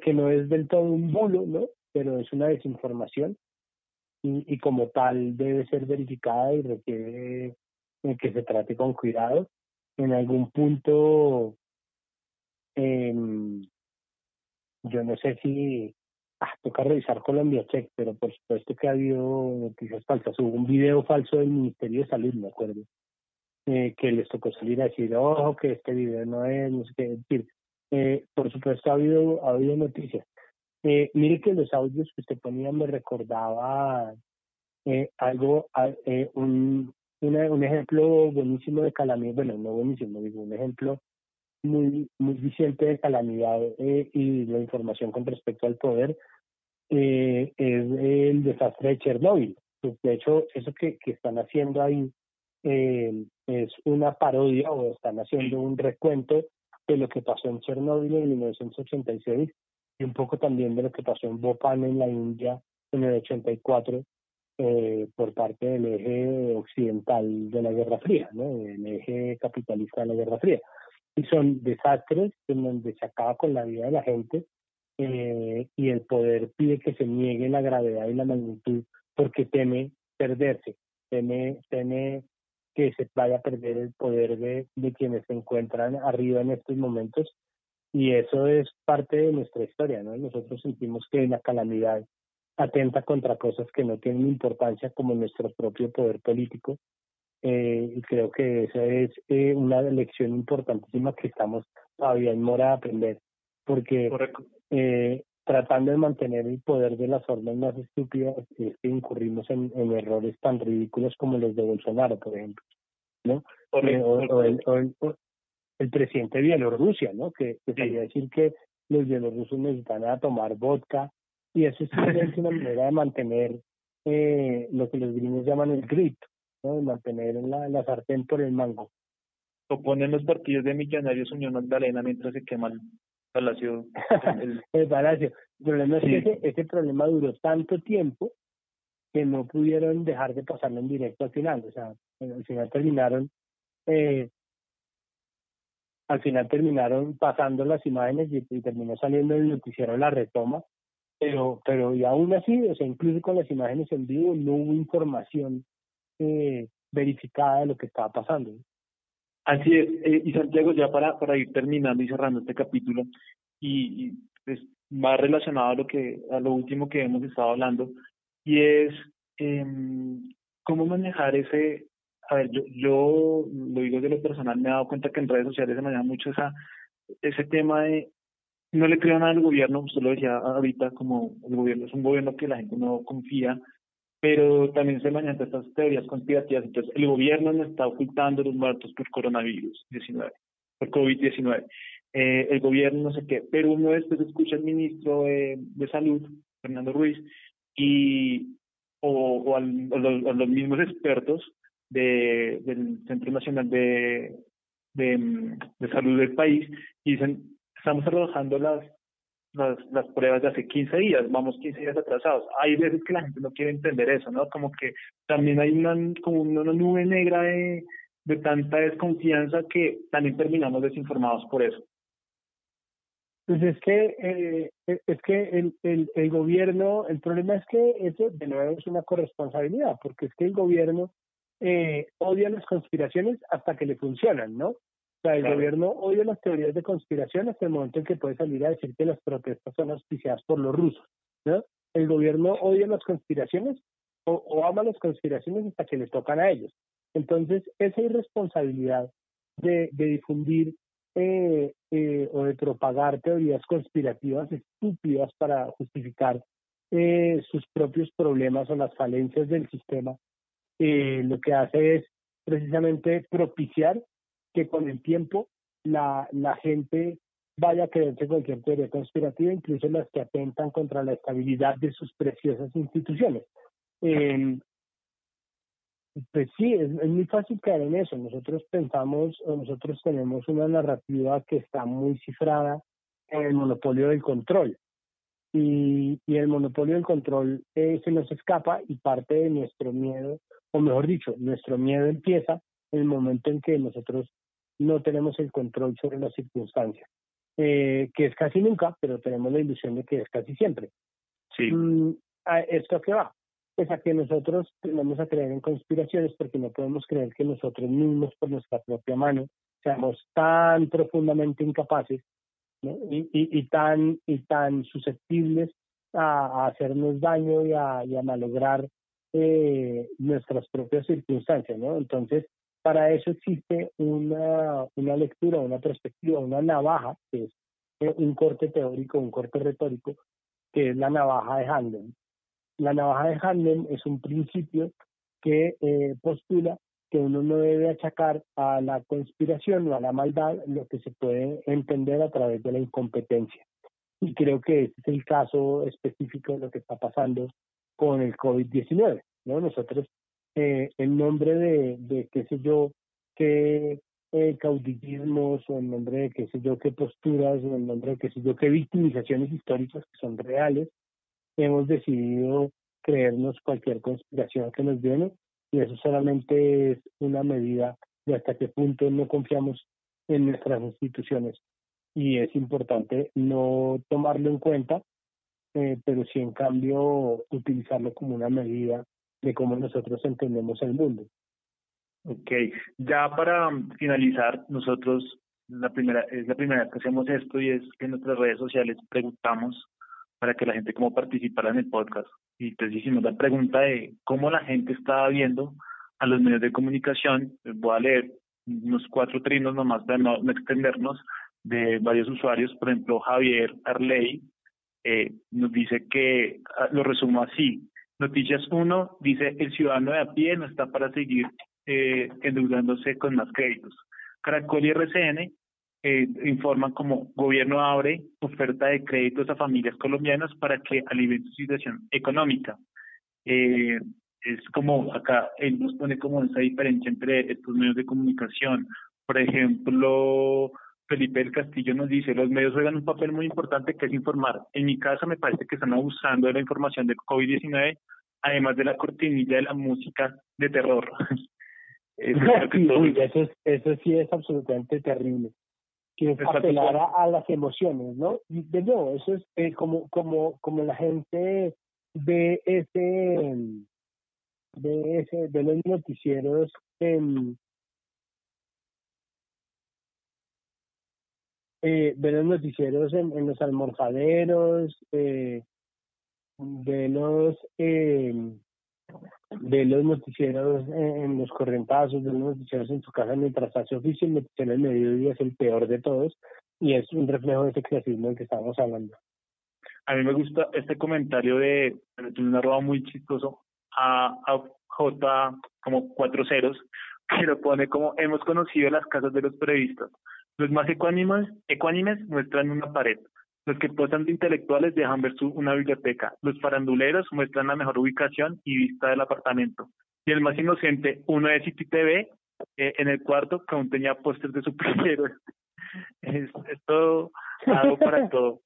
que no es del todo un bulo, ¿no? Pero es una desinformación y, y como tal debe ser verificada y requiere que se trate con cuidado. En algún punto, eh, yo no sé si ah, toca revisar Colombia Check, pero por supuesto que ha habido noticias falsas. Hubo un video falso del Ministerio de Salud, me acuerdo, eh, que les tocó salir a decir, ojo, que este video no es, no sé qué. decir, eh, por supuesto ha habido, ha habido noticias. Eh, mire que los audios que usted ponía me recordaba eh, algo, eh, un, un ejemplo buenísimo de calamidad, bueno, no buenísimo, digo, un ejemplo muy, muy vigente de calamidad eh, y la información con respecto al poder eh, es el desastre de Chernóbil. Pues, de hecho, eso que, que están haciendo ahí eh, es una parodia o están haciendo un recuento de lo que pasó en Chernóbil en 1986 y un poco también de lo que pasó en Bhopal en la India en el 84 eh, por parte del eje occidental de la Guerra Fría, ¿no? el eje capitalista de la Guerra Fría y son desastres en donde se acaba con la vida de la gente eh, y el poder pide que se niegue la gravedad y la magnitud porque teme perderse, teme, teme que se vaya a perder el poder de, de quienes se encuentran arriba en estos momentos. Y eso es parte de nuestra historia, ¿no? Nosotros sentimos que la calamidad atenta contra cosas que no tienen importancia como nuestro propio poder político. Eh, y creo que esa es eh, una lección importantísima que estamos todavía en mora de aprender, porque eh, tratando de mantener el poder de las formas más estúpidas, es que incurrimos en, en errores tan ridículos como los de Bolsonaro, por ejemplo, ¿no? Eh, o, el, o, el, el, presidente de Bielorrusia, ¿no? Que, que sí. decir que los bielorrusos necesitan a tomar vodka, y eso es una [LAUGHS] manera de mantener eh, lo que los gringos llaman el grito, ¿no? de mantener la, la sartén por el mango. O ponen los partidos de Millonarios Unión Magdalena mientras se quema el Palacio. El, [LAUGHS] el Palacio. El problema sí. es que ese, ese problema duró tanto tiempo que no pudieron dejar de pasarlo en directo al final. O sea, al final terminaron, eh, al final terminaron pasando las imágenes y, y terminó saliendo el noticiero la retoma. Pero, pero y aún así, o sea, incluso con las imágenes en vivo no hubo información eh, verificada de lo que estaba pasando. Así es, eh, y Santiago, ya para, para ir terminando y cerrando este capítulo, y, y pues, va relacionado a lo que a lo último que hemos estado hablando, y es eh, cómo manejar ese, a ver, yo, yo lo digo de lo personal, me he dado cuenta que en redes sociales se maneja mucho esa, ese tema de no le creo nada al gobierno, usted lo decía ahorita, como el gobierno es un gobierno que la gente no confía, pero también se manejan estas teorías conspirativas. Entonces, el gobierno no está ocultando los muertos por coronavirus 19, por COVID-19. Eh, el gobierno no sé qué, pero uno después escucha al ministro de, de Salud, Fernando Ruiz, y o, o, al, los, o los mismos expertos de, del Centro Nacional de, de, de Salud del país, y dicen, estamos trabajando las las, las pruebas de hace 15 días, vamos 15 días atrasados. Hay veces que la gente no quiere entender eso, ¿no? Como que también hay una, como una nube negra de, de tanta desconfianza que también terminamos desinformados por eso. Pues es que eh, es que el, el, el gobierno, el problema es que eso de nuevo es una corresponsabilidad, porque es que el gobierno eh, odia las conspiraciones hasta que le funcionan, ¿no? Sea, el claro. gobierno odia las teorías de conspiración hasta el momento en que puede salir a decir que las protestas son auspiciadas por los rusos, ¿no? El gobierno odia las conspiraciones o, o ama las conspiraciones hasta que le tocan a ellos. Entonces, esa irresponsabilidad de, de difundir eh, eh, o de propagar teorías conspirativas estúpidas para justificar eh, sus propios problemas o las falencias del sistema, eh, lo que hace es precisamente propiciar que con el tiempo la, la gente vaya a creerse cualquier teoría conspirativa, incluso las que atentan contra la estabilidad de sus preciosas instituciones. Eh, pues sí, es, es, muy fácil caer en eso. Nosotros pensamos, o nosotros tenemos una narrativa que está muy cifrada en el monopolio del control. y, y el monopolio del control eh, se nos escapa y parte de nuestro miedo, o mejor dicho, nuestro miedo empieza en el momento en que nosotros no tenemos el control sobre las circunstancias, eh, que es casi nunca, pero tenemos la ilusión de que es casi siempre. Sí. Mm, ¿a ¿Esto a qué va? Pues a que nosotros tendemos a creer en conspiraciones porque no podemos creer que nosotros mismos por nuestra propia mano seamos tan profundamente incapaces ¿no? y, y, y, tan, y tan susceptibles a, a hacernos daño y a, y a malograr eh, nuestras propias circunstancias. ¿no? Entonces, para eso existe una, una lectura, una perspectiva, una navaja, que es eh, un corte teórico, un corte retórico, que es la navaja de Handel. La navaja de Handel es un principio que eh, postula que uno no debe achacar a la conspiración o a la maldad lo que se puede entender a través de la incompetencia. Y creo que ese es el caso específico de lo que está pasando con el COVID-19. ¿no? Nosotros, eh, en nombre de, qué sé yo, qué eh, caudillismos o en nombre de qué sé yo, qué posturas o en nombre de qué sé yo, qué victimizaciones históricas que son reales, hemos decidido creernos cualquier conspiración que nos viene y eso solamente es una medida de hasta qué punto no confiamos en nuestras instituciones. Y es importante no tomarlo en cuenta, eh, pero sí en cambio utilizarlo como una medida de cómo nosotros entendemos el mundo. Ok, ya para finalizar, nosotros la primera es la primera vez que hacemos esto y es que en nuestras redes sociales preguntamos para que la gente como participara en el podcast y entonces hicimos la pregunta de cómo la gente estaba viendo a los medios de comunicación. Voy a leer unos cuatro trinos nomás para no, no extendernos de varios usuarios. Por ejemplo, Javier Arley eh, nos dice que, lo resumo así, Noticias 1 dice, el ciudadano de a pie no está para seguir eh, endeudándose con más créditos. Caracol y RCN eh, informan como gobierno abre oferta de créditos a familias colombianas para que alivien su situación económica. Eh, es como acá él nos pone como esa diferencia entre estos medios de comunicación. Por ejemplo, Felipe del Castillo nos dice, los medios juegan un papel muy importante que es informar. En mi caso me parece que están abusando de la información de COVID-19, además de la cortinilla de la música de terror. [LAUGHS] eso, Uy, eso, es, eso sí es absolutamente terrible que es apelar a, a, las emociones, ¿no? Y de nuevo, eso es eh, como, como, como la gente ve ese, ve ese, ve los noticieros en, eh, ve los noticieros en, en los almorzaderos, eh, ve los, eh, de los noticieros en, los correntazos, de los noticieros en su casa mientras hace oficio, el noticiero del mediodía es el peor de todos y es un reflejo de ese clasismo del que estábamos hablando. A mí me gusta este comentario de, de un arroba muy chistoso, a, a J como cuatro ceros, que lo pone como hemos conocido las casas de los periodistas. Los más ecuánimes, ecuánimes muestran una pared, los que posan de intelectuales dejan ver su, una biblioteca. Los faranduleros muestran la mejor ubicación y vista del apartamento. Y el más inocente, uno de City TV, eh, en el cuarto, que aún tenía pósters de superhéroes. [LAUGHS] es, es todo, algo para [LAUGHS] todo.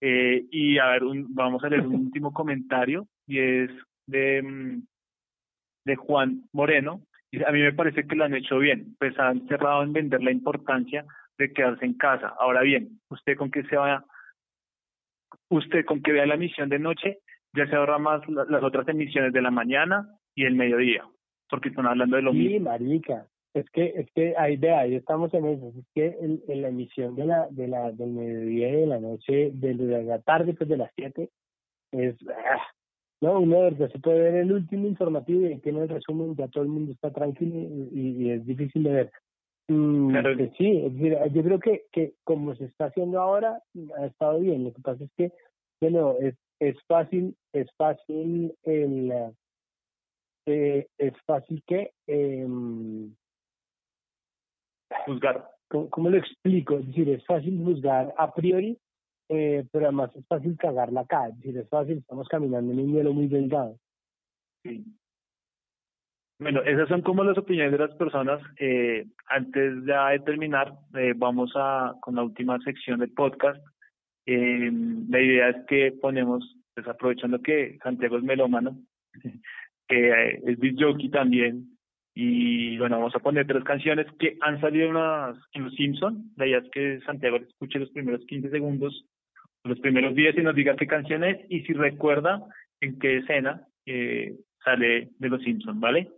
Eh, y a ver, un, vamos a leer un último comentario, y es de, mm, de Juan Moreno. A mí me parece que lo han hecho bien, pues han cerrado en vender la importancia de quedarse en casa. Ahora bien, usted con que se vaya, usted con que vea la emisión de noche, ya se ahorra más la, las otras emisiones de la mañana y el mediodía, porque están hablando de lo sí, mismo. Sí, marica, es que, es que ahí de ahí estamos en eso, es que en, en, la emisión de la, de la, del mediodía y de la noche, de, de la tarde, pues de las 7, es, ah, no, uno verdad se puede ver el último informativo y tiene el resumen, ya todo el mundo está tranquilo y, y es difícil de ver. Mm, claro. pues sí, es decir, yo creo que, que como se está haciendo ahora, ha estado bien. Lo que pasa es que, bueno, es, es fácil, es fácil el, eh, es fácil que eh, juzgar. ¿cómo, ¿Cómo, lo explico? Es decir, es fácil juzgar a priori, eh, pero además es fácil cagarla acá. Es decir, es fácil, estamos caminando en un hielo muy delgado. Sí. Bueno, esas son como las opiniones de las personas. Eh, antes ya de terminar, eh, vamos a con la última sección del podcast Eh, la idea es que ponemos, pues aprovechando que Santiago es melómano, [LAUGHS] que eh, es jockey también, y bueno, vamos a poner tres canciones que han salido en, Los Simpson. La idea es que Santiago escuche los primeros 15 segundos, los primeros 10 y nos diga qué canción es y si recuerda en qué escena eh, sale de Los Simpson, ¿vale?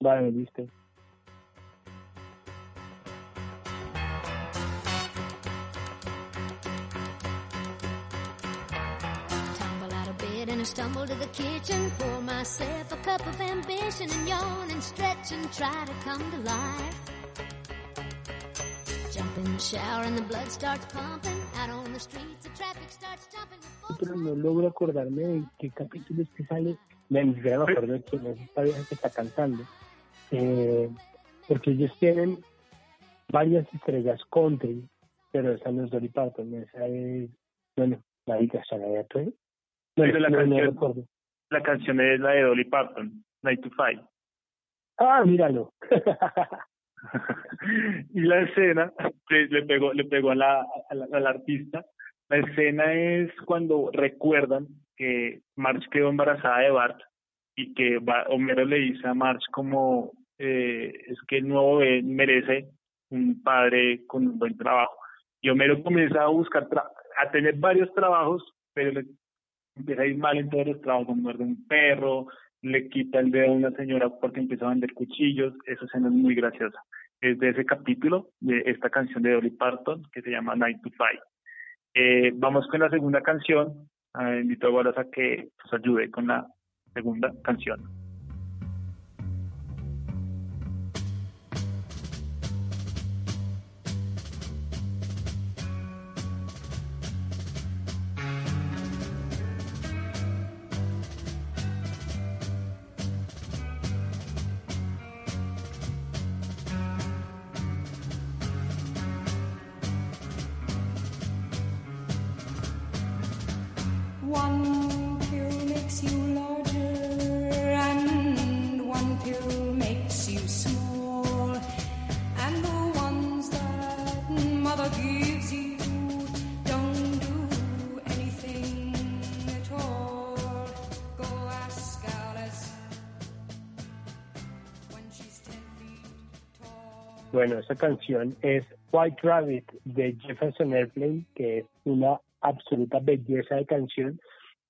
Vale, listo. Tumble out of bed and I stumble to the kitchen. Pour myself a cup of ambition and yawn and stretch and try to come to life. Jump in the shower and the blood starts pumping. Out on the streets, the traffic starts jumping. Pero no logro acordarme de qué capítulo es que sale. Me ni siquiera me acuerdo quién es esta vieja que está cantando. Eh, porque ellos tienen varias estrellas country, pero esa no es Dolly Parton, esa es, bueno, la hija Shania Twain. Bueno, Pero la, no, no canción, recuerdo. la canción es la de Dolly Parton, Night to Five. Ah, míralo. [LAUGHS] y la escena le, le pegó le pegó a la, a la, a la artista la escena es cuando recuerdan que Marge quedó embarazada de Bart y que Homero le dice a Marge como eh, es que el nuevo merece un padre con un buen trabajo y Homero comienza a buscar tra- a tener varios trabajos pero le empieza a ir mal en todos los trabajos. Muerde un perro le quita el dedo a una señora porque empieza a vender cuchillos. Esa escena es muy graciosa. Es de ese capítulo de esta canción de Dolly Parton que se llama Night to Five. Eh, vamos con la segunda canción. Ah, invito a Wallace a que nos ayude con la segunda canción. Bueno, esa canción es White Rabbit de Jefferson Airplane, que es una absoluta belleza de canción.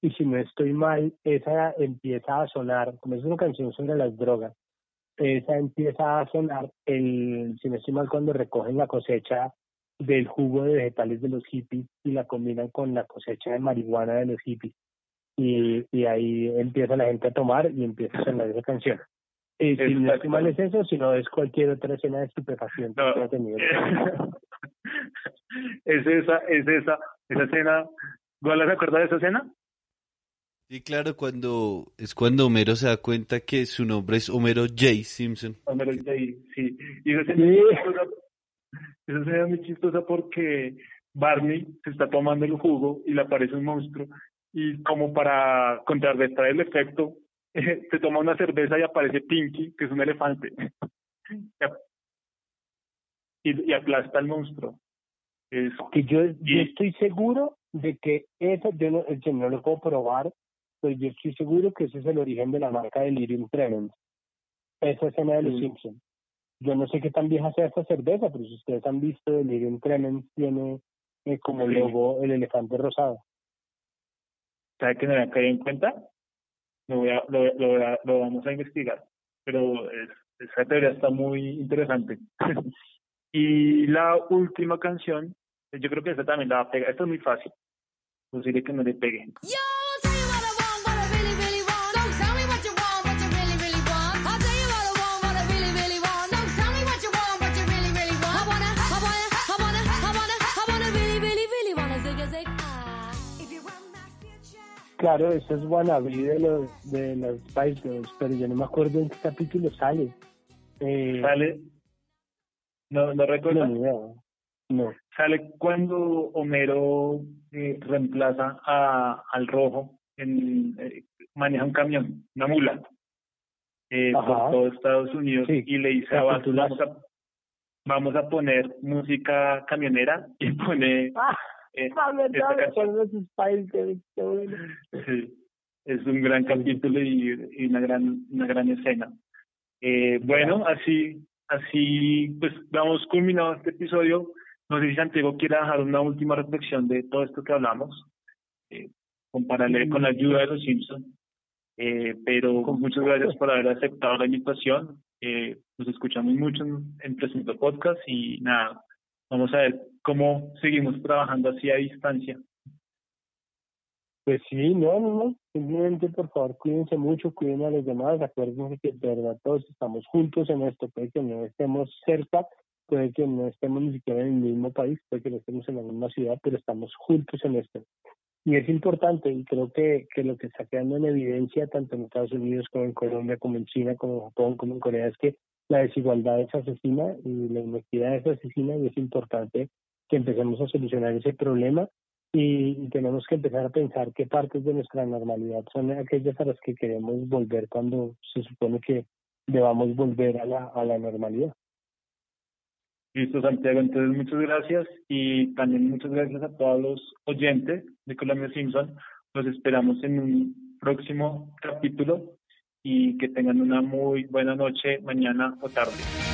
Y si no estoy mal, esa empieza a sonar, como es una canción sobre las drogas, esa empieza a sonar, el, si no estoy mal, cuando recogen la cosecha del jugo de vegetales de los hippies y la combinan con la cosecha de marihuana de los hippies. Y, y ahí empieza la gente a tomar y empieza a sonar esa canción. Y si no mal es eso, si no es cualquier otra escena de estupefaciente que ha tenido. [LAUGHS] es esa, es esa, esa escena. ¿Wallace se acuerda de esa escena? Sí, claro, cuando es cuando Homero se da cuenta que su nombre es Homero J. Simpson. Homero J, sí. Y esa escena, chistosa, esa escena es muy chistosa porque Barney se está tomando el jugo y le aparece un monstruo y como para contrarrestar el efecto, [LAUGHS] se toma una cerveza y aparece Pinky, que es un elefante. [LAUGHS] y, y aplasta al monstruo. Es, que yo, yo estoy seguro de que esa, yo no, yo no lo puedo probar, pero yo estoy seguro que ese es el origen de la marca de Lyrium Tremens. Esa escena de los Sí. Simpsons. Yo no sé qué tan vieja sea esta cerveza, pero si ustedes han visto, el Lyrium Tremens tiene eh, como Sí. logo el elefante rosado. ¿Sabe que no me había caído en cuenta? Lo, voy a, lo, lo, lo vamos a investigar. Pero es, esa teoría está muy interesante. [LAUGHS] y la última canción, yo creo que esta también la va a pegar. Esta es muy fácil. Posible que no le pegue. Claro, eso es Wannabe de los de los Spice Girls, pero yo no me acuerdo en qué capítulo sale. Eh, Sale. No, no recuerdo. No. No. Sale cuando Homero eh, reemplaza a, al rojo, en, eh, maneja un camión, una mula, por todo Estados Unidos y le dice a vamos a, poner música camionera y pone Ah, bueno. Sí, es un gran capítulo y, y una gran una gran escena. Eh, bueno, así así pues damos culminado este episodio. No sé si Santiago quiere dejar una última reflexión de todo esto que hablamos, eh, con paralelo con la ayuda de los Simpsons. Eh, pero muchas gracias por haber aceptado la invitación. Eh, nos escuchamos mucho en, en Presento Podcast y nada, vamos a ver cómo seguimos trabajando así a distancia. Pues sí, no, no, no. Simplemente, por favor, cuídense mucho, cuiden a los demás. Acuérdense que de verdad todos estamos juntos en esto. Puede que no estemos cerca, puede que no estemos ni siquiera en el mismo país, puede que no estemos en la misma ciudad, pero estamos juntos en esto. Y es importante, y creo que, lo que está quedando en evidencia, tanto en Estados Unidos como en Colombia, como en China, como en Japón, como en Corea, es que la desigualdad es asesina y la inequidad es asesina y es importante que empecemos a solucionar ese problema y, tenemos que empezar a pensar qué partes de nuestra normalidad son aquellas a las que queremos volver cuando se supone que debamos volver a la, a la normalidad. Listo, Santiago. Entonces, muchas gracias y también muchas gracias a todos los oyentes de Colombia Simpson. Los esperamos en un próximo capítulo y que tengan una muy buena noche, mañana o tarde.